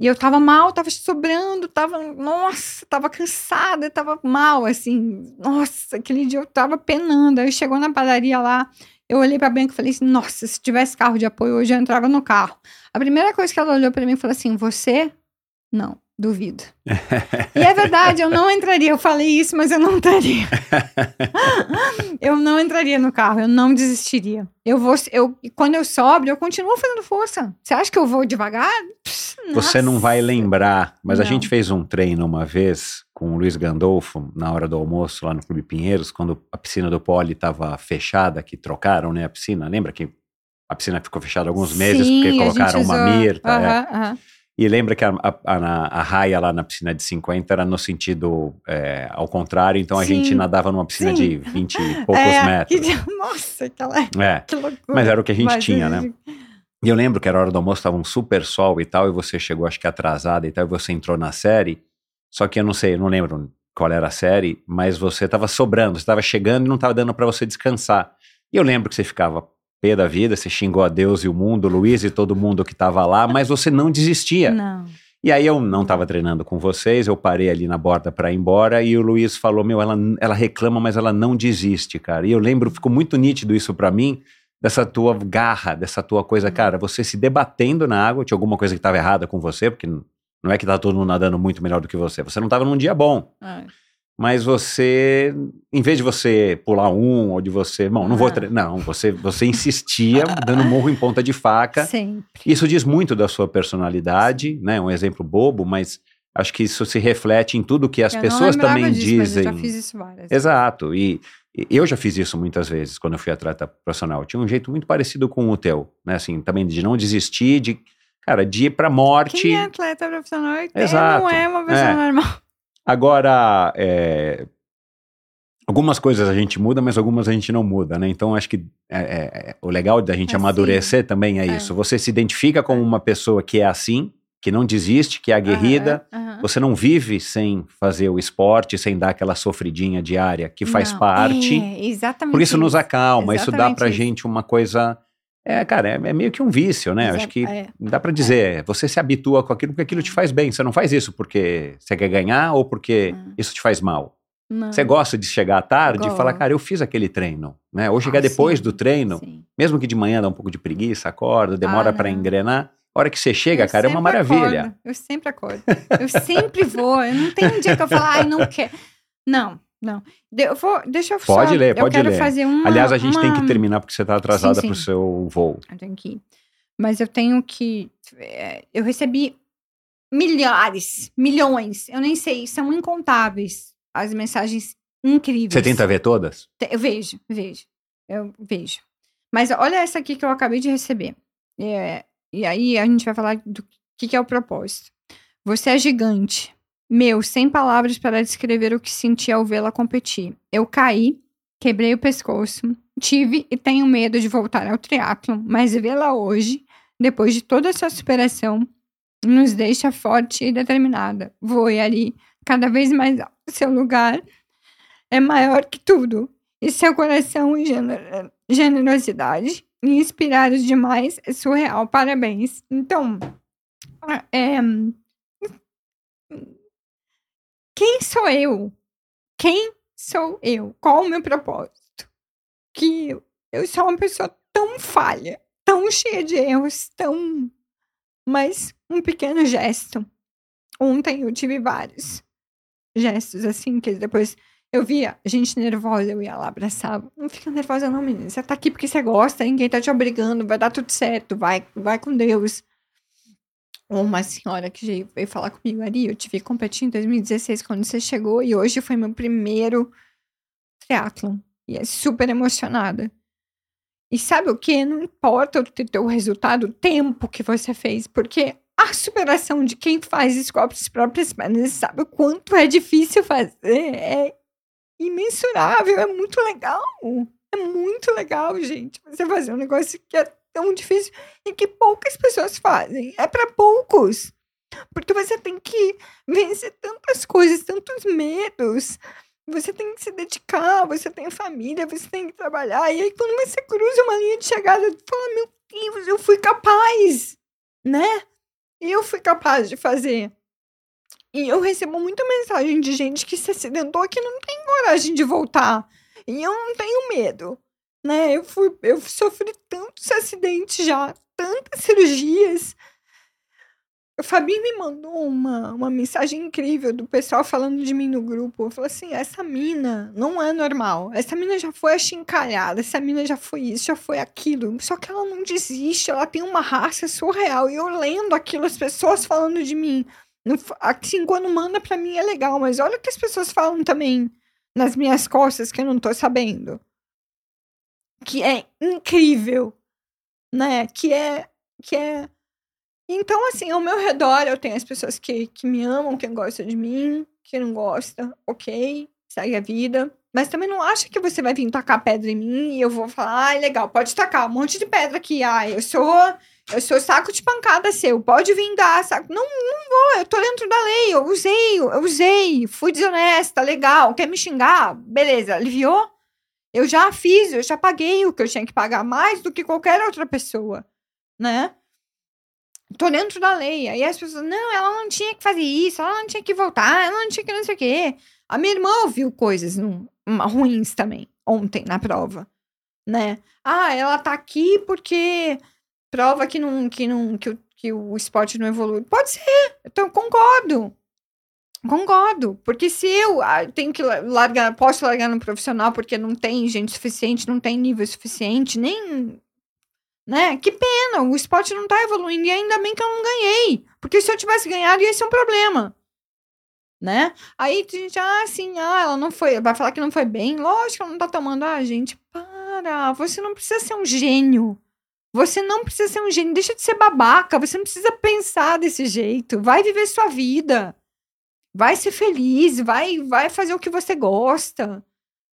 E eu tava mal, tava sobrando, tava, nossa, tava cansada, tava mal, assim. Nossa, aquele dia eu tava penando. Aí chegou na padaria lá, eu olhei pra Bianca e falei assim: nossa, se tivesse carro de apoio hoje eu entrava no carro. A primeira coisa que ela olhou pra mim e falou assim: você? Não, duvido. e é verdade, eu não entraria. Eu falei isso, mas eu não entraria. eu não entraria no carro, eu não desistiria. Eu vou, eu, quando eu sobro, eu continuo fazendo força. Você acha que eu vou devagar? Pss, Você não vai lembrar, mas a Não. gente fez um treino uma vez com o Luiz Gandolfo, na hora do almoço lá no Clube Pinheiros, quando a piscina do Poli estava fechada, que trocaram né, a piscina. Lembra que a piscina ficou fechada alguns meses Sim, porque colocaram uma mirta. é. Aham, aham. E lembra que a, a, a- a raia lá na piscina de 50 era no sentido é, ao contrário, então a Sim. gente nadava numa piscina Sim. de 20 e poucos É, metros. que- nossa, aquela, É. que loucura. Mas era o que a gente Mas tinha, né? gente- E eu lembro que era hora do almoço, tava um super sol e tal, e você chegou, acho que atrasada e tal, e você entrou na série. Só que eu não sei, eu não lembro qual era a série, mas você tava sobrando, você tava chegando e não tava dando pra você descansar. E eu lembro que você ficava pé da vida, você xingou a Deus e o mundo, o Luiz e todo mundo que tava lá, mas você não desistia. Não. E aí eu não tava treinando com vocês, eu parei ali na borda pra ir embora e o Luiz falou: Meu, ela, ela reclama, mas ela não desiste, cara. E eu lembro, ficou muito nítido isso pra mim, dessa tua garra, dessa tua coisa, cara, você se debatendo na água, tinha alguma coisa que tava errada com você, porque não é que tá todo mundo nadando muito melhor do que você, você não tava num dia bom. É. Mas você, em vez de você pular um ou de você, bom, não vou Não. treinar, não, você, você insistia dando murro em ponta de faca. Sempre. Isso diz muito da sua personalidade, né? Um exemplo bobo, mas acho que isso se reflete em tudo que as Eu pessoas também disso, dizem. eu já fiz isso várias vezes. Exato. E, e eu já fiz isso muitas vezes quando eu fui atleta profissional. Tinha um jeito muito parecido com o teu, né? Assim, também de não desistir, de, cara, de ir pra morte. Quem é atleta profissional é- Exato. não é uma pessoa É. normal. Agora, é, algumas coisas a gente muda, mas algumas a gente não muda, né? Então, acho que é, é, é, o legal da gente É, amadurecer também é isso. Você se identifica como uma pessoa que é assim, que não desiste, que é aguerrida. Aham, aham. Você não vive sem fazer o esporte, sem dar aquela sofridinha diária que faz Não, parte. É, exatamente. Por isso nos acalma, isso dá pra isso. gente uma coisa. É, cara, é, é meio que um vício, né? Exa- Acho que é. dá pra dizer, você se habitua com aquilo porque aquilo te faz bem. Você não faz isso porque você quer ganhar ou porque Hum. isso te faz mal. Não. Você gosta de chegar à tarde e falar, cara, eu fiz aquele treino, né? Ou chegar Ah, depois sim, do treino, sim. mesmo que de manhã dá um pouco de preguiça, acorda, demora Ah, pra não. engrenar. A hora que você chega, Eu cara, é uma maravilha. acordo, Eu sempre acordo. Eu sempre vou. Eu não tem um dia que eu falo, ai, não quero. Não, não. Eu vou, deixa eu só. Pode ler, eu pode quero ler. fazer uma. Aliás, a gente tem uma- que terminar porque você tá atrasada sim. pro seu voo. Eu tenho que ir. Mas eu tenho que. é, Eu recebi milhares, milhões, eu nem sei, são incontáveis as mensagens incríveis. Você tenta ver todas? Eu vejo, vejo. Eu vejo. Mas olha essa aqui que eu acabei de receber. É, e aí a gente vai falar do que, que é o propósito. Você é gigante. Meu, sem palavras para descrever o que senti ao vê-la competir. Eu caí, quebrei o pescoço, tive e tenho medo de voltar ao triatlo, mas vê-la hoje, depois de toda essa superação, nos deixa forte e determinada. Voe ali, cada vez mais alto. Seu lugar é maior que tudo. E seu coração e gener- generosidade, inspirados demais, é surreal. Parabéns. Então, É, quem sou eu? Quem sou eu? Qual o meu propósito? Que eu, sou uma pessoa tão falha, tão cheia de erros, tão. Mas um pequeno gesto. Ontem eu tive vários gestos assim, que depois eu via gente nervosa, eu ia lá, abraçava. Não fica nervosa, não, menina. Você tá aqui porque você gosta, ninguém tá te obrigando, vai dar tudo certo, vai, vai com Deus. Uma senhora que veio falar comigo, Ari, eu te vi competir em 2016 quando você chegou e hoje foi meu primeiro triatlon. E é super emocionada. E sabe o que? Não importa o teu resultado, o tempo que você fez, porque a superação de quem faz isso com as próprias pernas, sabe o quanto é difícil fazer, é imensurável, é muito legal. É muito legal, gente, você fazer um negócio que é tão difícil e que poucas pessoas fazem. É para poucos. Porque você tem que vencer tantas coisas, tantos medos. Você tem que se dedicar, você tem família, você tem que trabalhar. E aí, quando você cruza uma linha de chegada, você fala: Meu Deus, eu fui capaz, né? Eu fui capaz de fazer. E eu recebo muita mensagem de gente que se acidentou que não tem coragem de voltar. E eu não tenho medo né? Eu fui, eu sofri tantos acidentes já, tantas cirurgias. O Fabinho me mandou uma, uma mensagem incrível do pessoal falando de mim no grupo. Eu falei assim: essa mina não é normal. Essa mina já foi achincalhada, essa mina já foi isso, já foi aquilo. Só que ela não desiste, ela tem uma raça surreal. E eu lendo aquilo, as pessoas falando de mim. Assim, quando manda pra mim é legal, mas olha o que as pessoas falam também nas minhas costas que eu não tô sabendo que é incrível, né? Que é que é então assim, ao meu redor eu tenho as pessoas que, que me amam, que gostam de mim, que não gosta, ok, segue a vida. Mas também não acha que você vai vir tacar pedra em mim e eu vou falar, ah, legal, pode tacar um monte de pedra aqui. Ah, eu sou eu sou saco de pancada seu, pode vir dar saco. Não, não vou, eu tô dentro da lei, eu usei, eu usei, fui desonesta, legal, quer me xingar? Beleza, aliviou? Eu já fiz, eu já paguei o que eu tinha que pagar mais do que qualquer outra pessoa, né? Tô dentro da lei. Aí as pessoas, não, ela não tinha que fazer isso, ela não tinha que voltar, ela não tinha que não sei o quê. A minha irmã ouviu coisas num, ruins também, ontem, na prova, né? Ah, ela tá aqui porque prova que, não, que, não, que, o, que o esporte não evolui. Pode ser, então concordo. Concordo, porque se eu ah, tenho que largar, posso largar no profissional porque não tem gente suficiente, não tem nível suficiente, nem. Né? Que pena, o esporte não tá evoluindo e ainda bem que eu não ganhei. Porque se eu tivesse ganhado, ia ser um problema. Né? Aí a gente, ah, sim, ah, ela não foi, vai falar que não foi bem. Lógico, ela não tá tomando. Ah, gente, para, você não precisa ser um gênio. Você não precisa ser um gênio, deixa de ser babaca, você não precisa pensar desse jeito. Vai viver sua vida. Vai ser feliz, vai, vai fazer o que você gosta.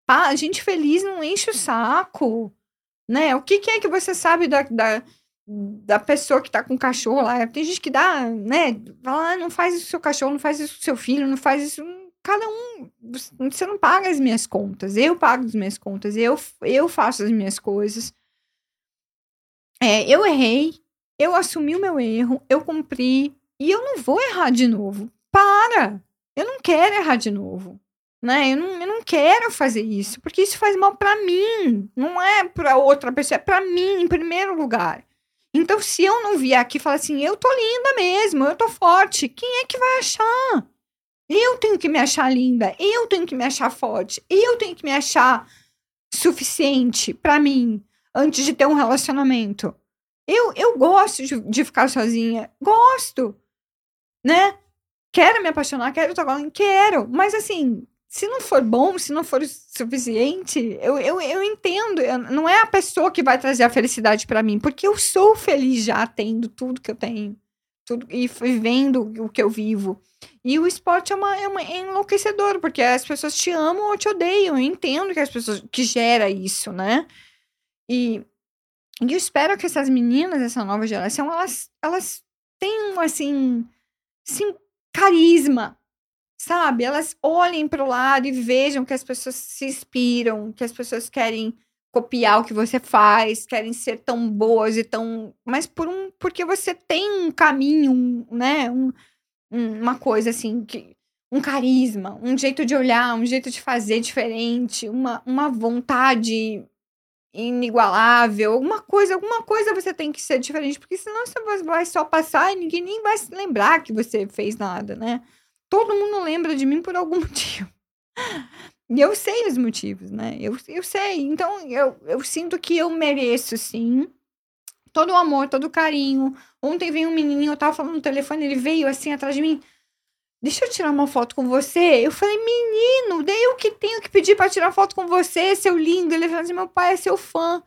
A gente feliz não enche o saco. Né? O que, que é que você sabe da, da, da pessoa que tá com o cachorro lá? Tem gente que dá, né? Fala, ah, não faz isso com seu cachorro, não faz isso com seu filho, não faz isso. Cada um. Você não paga as minhas contas. Eu pago as minhas contas. Eu, eu faço as minhas coisas. É, eu errei. Eu assumi o meu erro. Eu cumpri. E eu não vou errar de novo para! Eu não quero errar de novo. Né? Eu, não, eu não quero fazer isso, porque isso faz mal para mim, não é para outra pessoa, é para mim em primeiro lugar. Então, se eu não vier aqui e falar assim, eu tô linda mesmo, eu tô forte, quem é que vai achar? Eu tenho que me achar linda, eu tenho que me achar forte, eu tenho que me achar suficiente para mim antes de ter um relacionamento. Eu, eu gosto de, de ficar sozinha, gosto, né? Quero me apaixonar, quero tocar, quero. Mas assim, se não for bom, se não for suficiente, eu, eu, eu entendo. Eu, não é a pessoa que vai trazer a felicidade para mim, porque eu sou feliz já tendo tudo que eu tenho. Tudo, e vivendo o que eu vivo. E o esporte é, uma, é, uma, é enlouquecedor, porque as pessoas te amam ou te odeiam. Eu entendo que as pessoas que gera isso, né? E, e eu espero que essas meninas, essa nova geração, elas, elas tenham, assim, sim, carisma, sabe? Elas olhem para o lado e vejam que as pessoas se inspiram, que as pessoas querem copiar o que você faz, querem ser tão boas e tão. Mas por um, porque você tem um caminho, né? Um- uma coisa assim, que, um carisma, um jeito de olhar, um jeito de fazer diferente, uma, uma vontade inigualável, alguma coisa, alguma coisa você tem que ser diferente, porque senão você vai- só passar e ninguém nem vai se lembrar que você fez nada, né? Todo mundo lembra de mim por algum motivo. E eu sei os motivos, né? Eu, eu sei. Então, eu, eu sinto que eu mereço, sim, todo o amor, todo o carinho. Ontem veio um menininho, eu tava falando no telefone, ele veio assim atrás de mim. Deixa eu tirar uma foto com você. Eu falei, menino, daí eu que tenho que pedir pra tirar foto com você, seu lindo. Ele falou assim: meu pai é seu fã.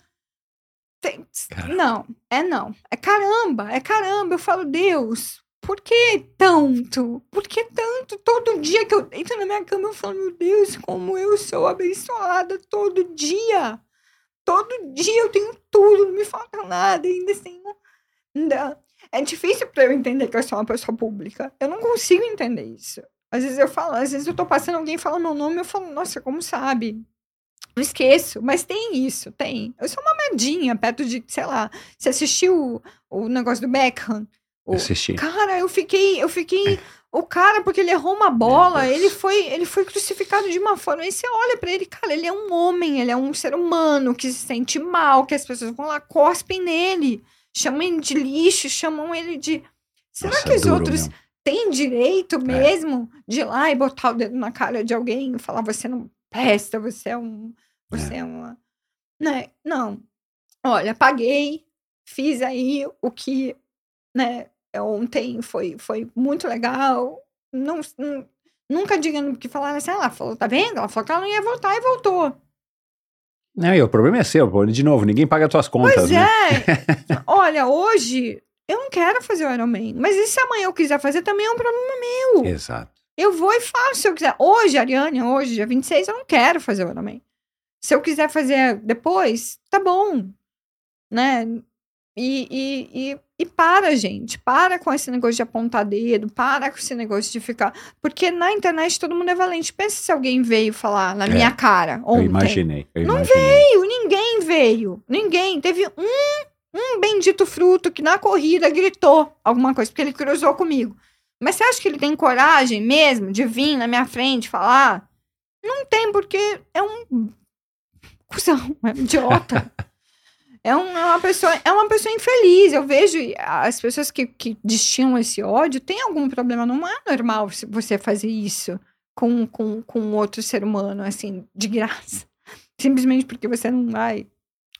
Tem-. Não, é não. É caramba, é caramba. Eu falo, Deus, por que tanto? Por que tanto? Todo dia que eu deito na minha cama, eu falo, meu Deus, como eu sou abençoada todo dia. Todo dia eu tenho tudo, não me falta nada. Ainda assim, não- ainda- é difícil pra eu entender que eu sou uma pessoa pública. Eu não consigo entender isso. Às vezes eu falo, às vezes eu tô passando, alguém fala meu nome, eu falo, nossa, como sabe? Eu esqueço, mas tem isso, tem. Eu sou uma merdinha perto de, sei lá, você assistiu o, o negócio do Beckham? O- Assisti. Cara, eu fiquei, eu fiquei. O cara, porque ele errou uma bola, ele foi, ele foi crucificado de uma forma. Aí você olha pra ele, cara, ele é um homem, ele é um ser humano que se sente mal, que as pessoas vão lá, cospem nele, chamam ele de lixo, chamam ele de. Será Nossa, que os duro outros mesmo. têm direito mesmo de ir lá e botar o dedo na cara de alguém e falar você não presta, você é um. Você é, uma. Né? Não. Olha, paguei, fiz aí o que, né, ontem foi, foi muito legal. Não, não- nunca diga que falaram assim, ela falou, tá vendo? Ela falou que ela não ia voltar e voltou. Não, e o problema é seu, pô. De novo, ninguém paga as tuas contas, Pois né? é. Olha, hoje eu não quero fazer o Ironman, mas e se amanhã eu quiser fazer também é um problema meu. Exato. Eu vou e faço se eu quiser. Hoje, Ariane, hoje, dia 26, eu não quero fazer o Ironman. Se eu quiser fazer depois, tá bom. Né? E, e, e, e para, gente. Para com esse negócio de apontar dedo. Para com esse negócio de ficar. Porque na internet todo mundo é valente. Pensa se alguém veio falar na É. minha cara Eu ontem. imaginei. Eu Não imaginei. veio, ninguém veio. Ninguém. Teve um, um bendito fruto que na corrida gritou alguma coisa, porque ele cruzou comigo. Mas você acha que ele tem coragem mesmo de vir na minha frente falar? Não tem, porque é um cuzão, é um idiota. É, um- é uma pessoa, é uma pessoa infeliz. Eu vejo as pessoas que, que destilam esse ódio tem algum problema. Não é normal se você fazer isso com, com, com outro ser humano, assim, de graça. Simplesmente porque você não vai.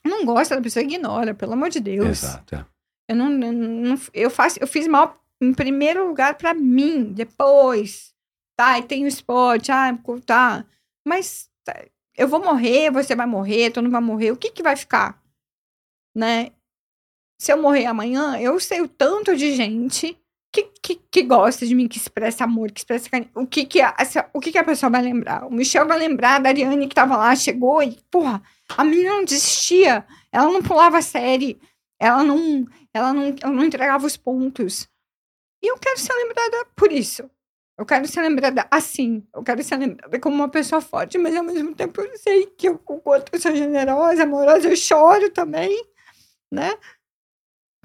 Não gosta da pessoa, ignora, pelo amor de Deus. Exato. é. Eu não, não- eu faço, eu fiz mal em primeiro lugar pra mim, depois. Tá, e tem o esporte, ah, tá. Mas tá, eu vou morrer, você vai morrer, tu não vai morrer, o que que vai ficar? Né? Se eu morrer amanhã, eu sei o tanto de gente que, que, que gosta de mim, que expressa amor, que expressa carinho. O que que, a, o que que a pessoa vai lembrar? O Michel vai lembrar da Ariane que tava lá, chegou e, porra, a menina não desistia, ela não pulava série, ela não, ela não, ela não entregava os pontos. E eu quero ser lembrada por isso. Eu quero ser lembrada assim. Eu quero ser lembrada como uma pessoa forte, mas ao mesmo tempo eu sei que eu, o quanto eu sou generosa, amorosa, eu choro também, né?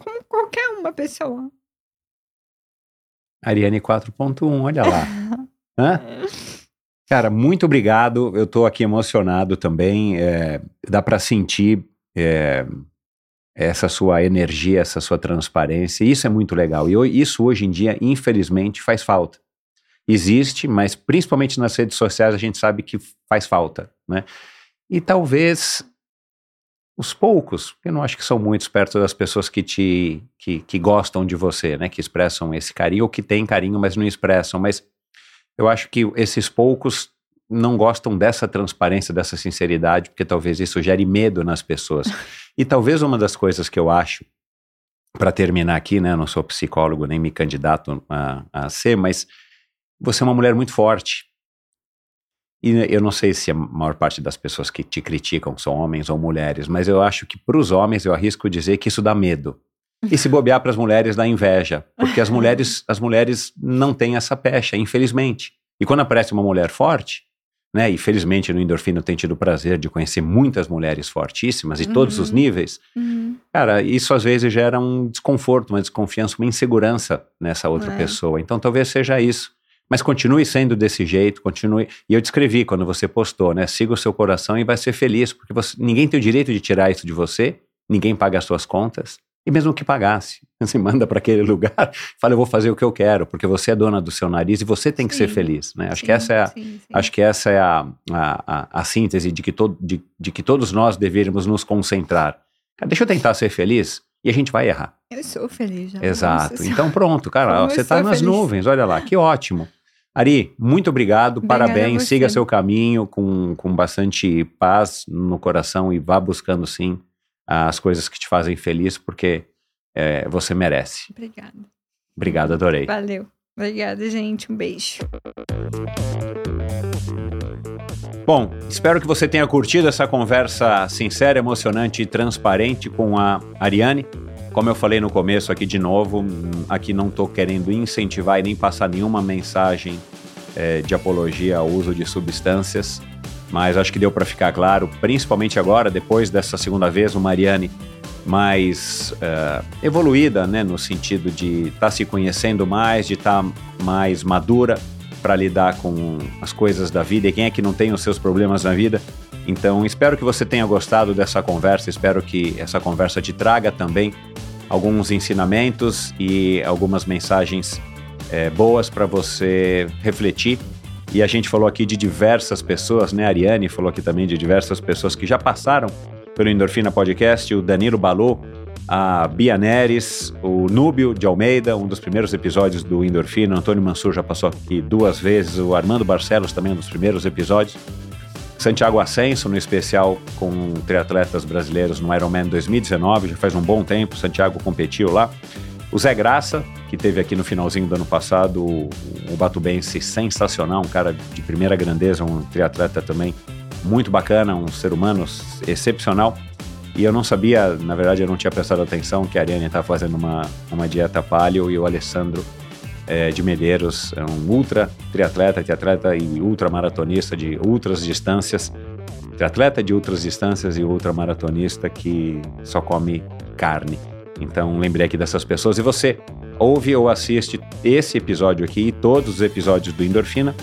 Como qualquer uma pessoa. Ariane 4.1, olha lá. Hã? Cara, muito obrigado. Eu tô aqui emocionado também. é, dá para sentir é, essa sua energia, essa sua transparência. Isso é muito legal. E isso hoje em dia, infelizmente, faz falta. Existe, mas principalmente nas redes sociais a gente sabe que faz falta, né? E talvez os poucos, eu não acho que são muitos perto das pessoas que te que, que gostam de você, né? Que expressam esse carinho ou que têm carinho, mas não expressam. Mas eu acho que esses poucos não gostam dessa transparência, dessa sinceridade, porque talvez isso gere medo nas pessoas. E talvez uma das coisas que eu acho, para terminar aqui, né? Eu não sou psicólogo nem me candidato a, a ser, mas você é uma mulher muito forte. E eu não sei se a maior parte das pessoas que te criticam são homens ou mulheres, mas eu acho que para os homens eu arrisco dizer que isso dá medo. E se bobear para as mulheres dá inveja, porque as mulheres, as mulheres não têm essa pecha, infelizmente. E quando aparece uma mulher forte, né? E felizmente no Endorfina eu tenho tido o prazer de conhecer muitas mulheres fortíssimas de todos os Uhum. níveis. Uhum. Cara, isso às vezes gera um desconforto, uma desconfiança, uma insegurança nessa outra É. pessoa. Então talvez seja isso. Mas continue sendo desse jeito, continue. E eu descrevi quando você postou, né? Siga o seu coração e vai ser feliz, porque você- ninguém tem o direito de tirar isso de você, ninguém paga as suas contas. E mesmo que pagasse, você manda para aquele lugar, fala, eu vou fazer o que eu quero, porque você é dona do seu nariz e você tem que ser Sim. feliz, né? Acho Sim, que essa é a, sim, sim. Acho que essa é a, a, a, a síntese de que, to, de, de que todos nós deveríamos nos concentrar. Cara, deixa eu tentar ser feliz e a gente vai errar. Eu sou feliz já. Exato. Então pronto, cara, Como você está nas feliz. nuvens, olha lá, que ótimo. Ari, muito obrigado, Obrigada parabéns, siga seu caminho com, com bastante paz no coração e vá buscando sim as coisas que te fazem feliz, porque é, você merece. Obrigada. Obrigado, adorei. Valeu. Obrigada, gente. Um beijo. Bom, espero que você tenha curtido essa conversa sincera, emocionante e transparente com a Ariane. Como eu falei no começo aqui de novo, hum, aqui não estou querendo incentivar e nem passar nenhuma mensagem eh, de apologia ao uso de substâncias, mas acho que deu para ficar claro, principalmente agora, depois dessa segunda vez, o Mariane mais eh, evoluída, né, no sentido de estar se conhecendo mais, de estar mais madura para lidar com as coisas da vida e quem é que não tem os seus problemas na vida. Então, espero que você tenha gostado dessa conversa, espero que essa conversa te traga também alguns ensinamentos e algumas mensagens eh, boas para você refletir. E a gente falou aqui de diversas pessoas, né? A Ariane falou aqui também de diversas pessoas que já passaram pelo Endorfina Podcast, o Danilo Balu, a Bia Neres, o Núbio de Almeida, um dos primeiros episódios do Endorfina, o Antônio Mansur já passou aqui duas vezes, o Armando Barcelos também, um dos primeiros episódios. Santiago Ascenso, no especial com triatletas brasileiros no Ironman 2019, já faz um bom tempo, Santiago competiu lá. O Zé Graça, que teve aqui no finalzinho do ano passado, o batubense sensacional, um cara de primeira grandeza, um triatleta também muito bacana, um ser humano excepcional. E eu não sabia, na verdade eu não tinha prestado atenção que a Ariane está fazendo uma, uma dieta paleo e o Alessandro eh, de Medeiros é um ultra triatleta, triatleta e ultramaratonista de ultras distâncias, triatleta de ultras distâncias e ultramaratonista que só come carne. Então lembrei aqui dessas pessoas e você ouve ou assiste esse episódio aqui e todos os episódios do Endorfina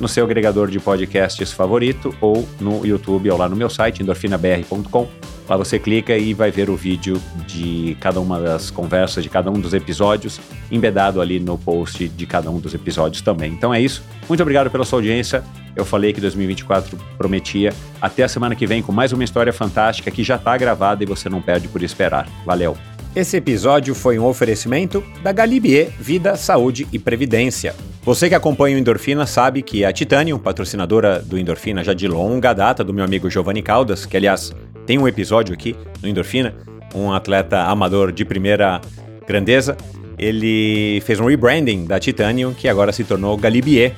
no seu agregador de podcasts favorito ou no YouTube ou lá no meu site endorfinabr.com. Lá você clica e vai ver o vídeo de cada uma das conversas, de cada um dos episódios, embedado ali no post de cada um dos episódios também. Então é isso. Muito obrigado pela sua audiência. Eu falei que 2024 prometia. Até a semana que vem com mais uma história fantástica que já está gravada e você não perde por esperar. Valeu! Esse episódio foi um oferecimento da Galibier Vida, Saúde e Previdência. Você que acompanha o Endorfina sabe que a Titanium, patrocinadora do Endorfina já de longa data, do meu amigo Giovanni Caldas, que aliás tem um episódio aqui no Endorfina, um atleta amador de primeira grandeza, ele fez um rebranding da Titanium, que agora se tornou Galibier.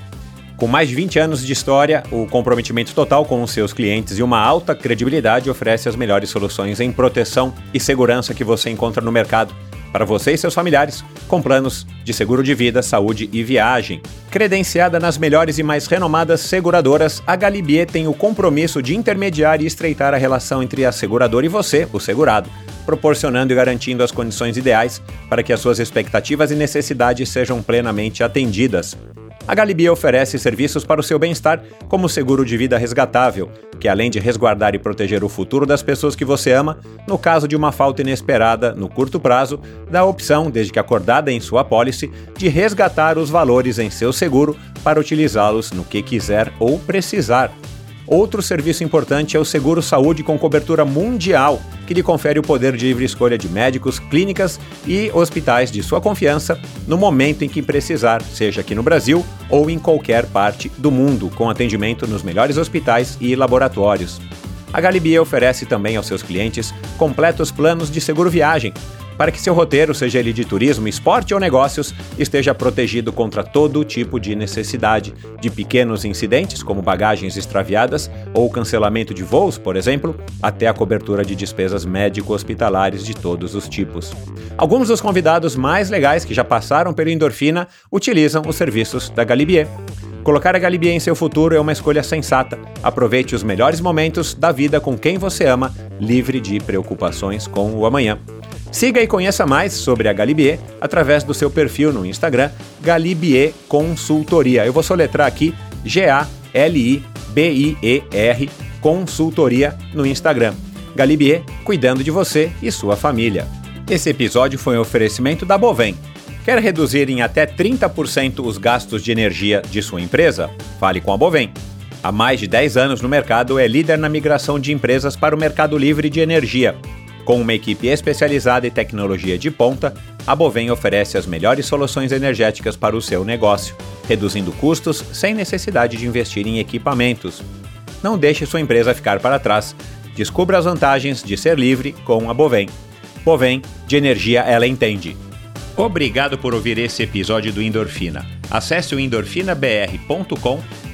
Com mais de 20 anos de história, o comprometimento total com os seus clientes e uma alta credibilidade oferece as melhores soluções em proteção e segurança que você encontra no mercado para você e seus familiares, com planos de seguro de vida, saúde e viagem. Credenciada nas melhores e mais renomadas seguradoras, a Galibier tem o compromisso de intermediar e estreitar a relação entre a seguradora e você, o segurado, proporcionando e garantindo as condições ideais para que as suas expectativas e necessidades sejam plenamente atendidas. A Galibier oferece serviços para o seu bem-estar, como o seguro de vida resgatável, que além de resguardar e proteger o futuro das pessoas que você ama, no caso de uma falta inesperada no curto prazo, dá a opção, desde que acordada em sua pólice, de resgatar os valores em seu seguro para utilizá-los no que quiser ou precisar. Outro serviço importante é o Seguro Saúde com cobertura mundial, que lhe confere o poder de livre escolha de médicos, clínicas e hospitais de sua confiança no momento em que precisar, seja aqui no Brasil ou em qualquer parte do mundo, com atendimento nos melhores hospitais e laboratórios. A Galibier oferece também aos seus clientes completos planos de seguro viagem, para que seu roteiro, seja ele de turismo, esporte ou negócios, esteja protegido contra todo tipo de necessidade, de pequenos incidentes, como bagagens extraviadas ou cancelamento de voos, por exemplo, até a cobertura de despesas médico-hospitalares de todos os tipos. Alguns dos convidados mais legais que já passaram pelo Endorfina utilizam os serviços da Galibier. Colocar a Galibier em seu futuro é uma escolha sensata. Aproveite os melhores momentos da vida com quem você ama, livre de preocupações com o amanhã. Siga e conheça mais sobre a Galibier através do seu perfil no Instagram, Galibier Consultoria. Eu vou soletrar aqui G-A-L-I-B-I-E-R Consultoria no Instagram. Galibier, cuidando de você e sua família. Esse episódio foi um oferecimento da Bovem. Quer reduzir em até 30% os gastos de energia de sua empresa? Fale com a Bovem. Há mais de 10 anos no mercado, é líder na migração de empresas para o mercado livre de energia. Com uma equipe especializada e tecnologia de ponta, a Bovem oferece as melhores soluções energéticas para o seu negócio, reduzindo custos sem necessidade de investir em equipamentos. Não deixe sua empresa ficar para trás. Descubra as vantagens de ser livre com a Bovem. Bovem, de energia ela entende. Obrigado por ouvir esse episódio do Endorfina. Acesse o endorfinabr.com,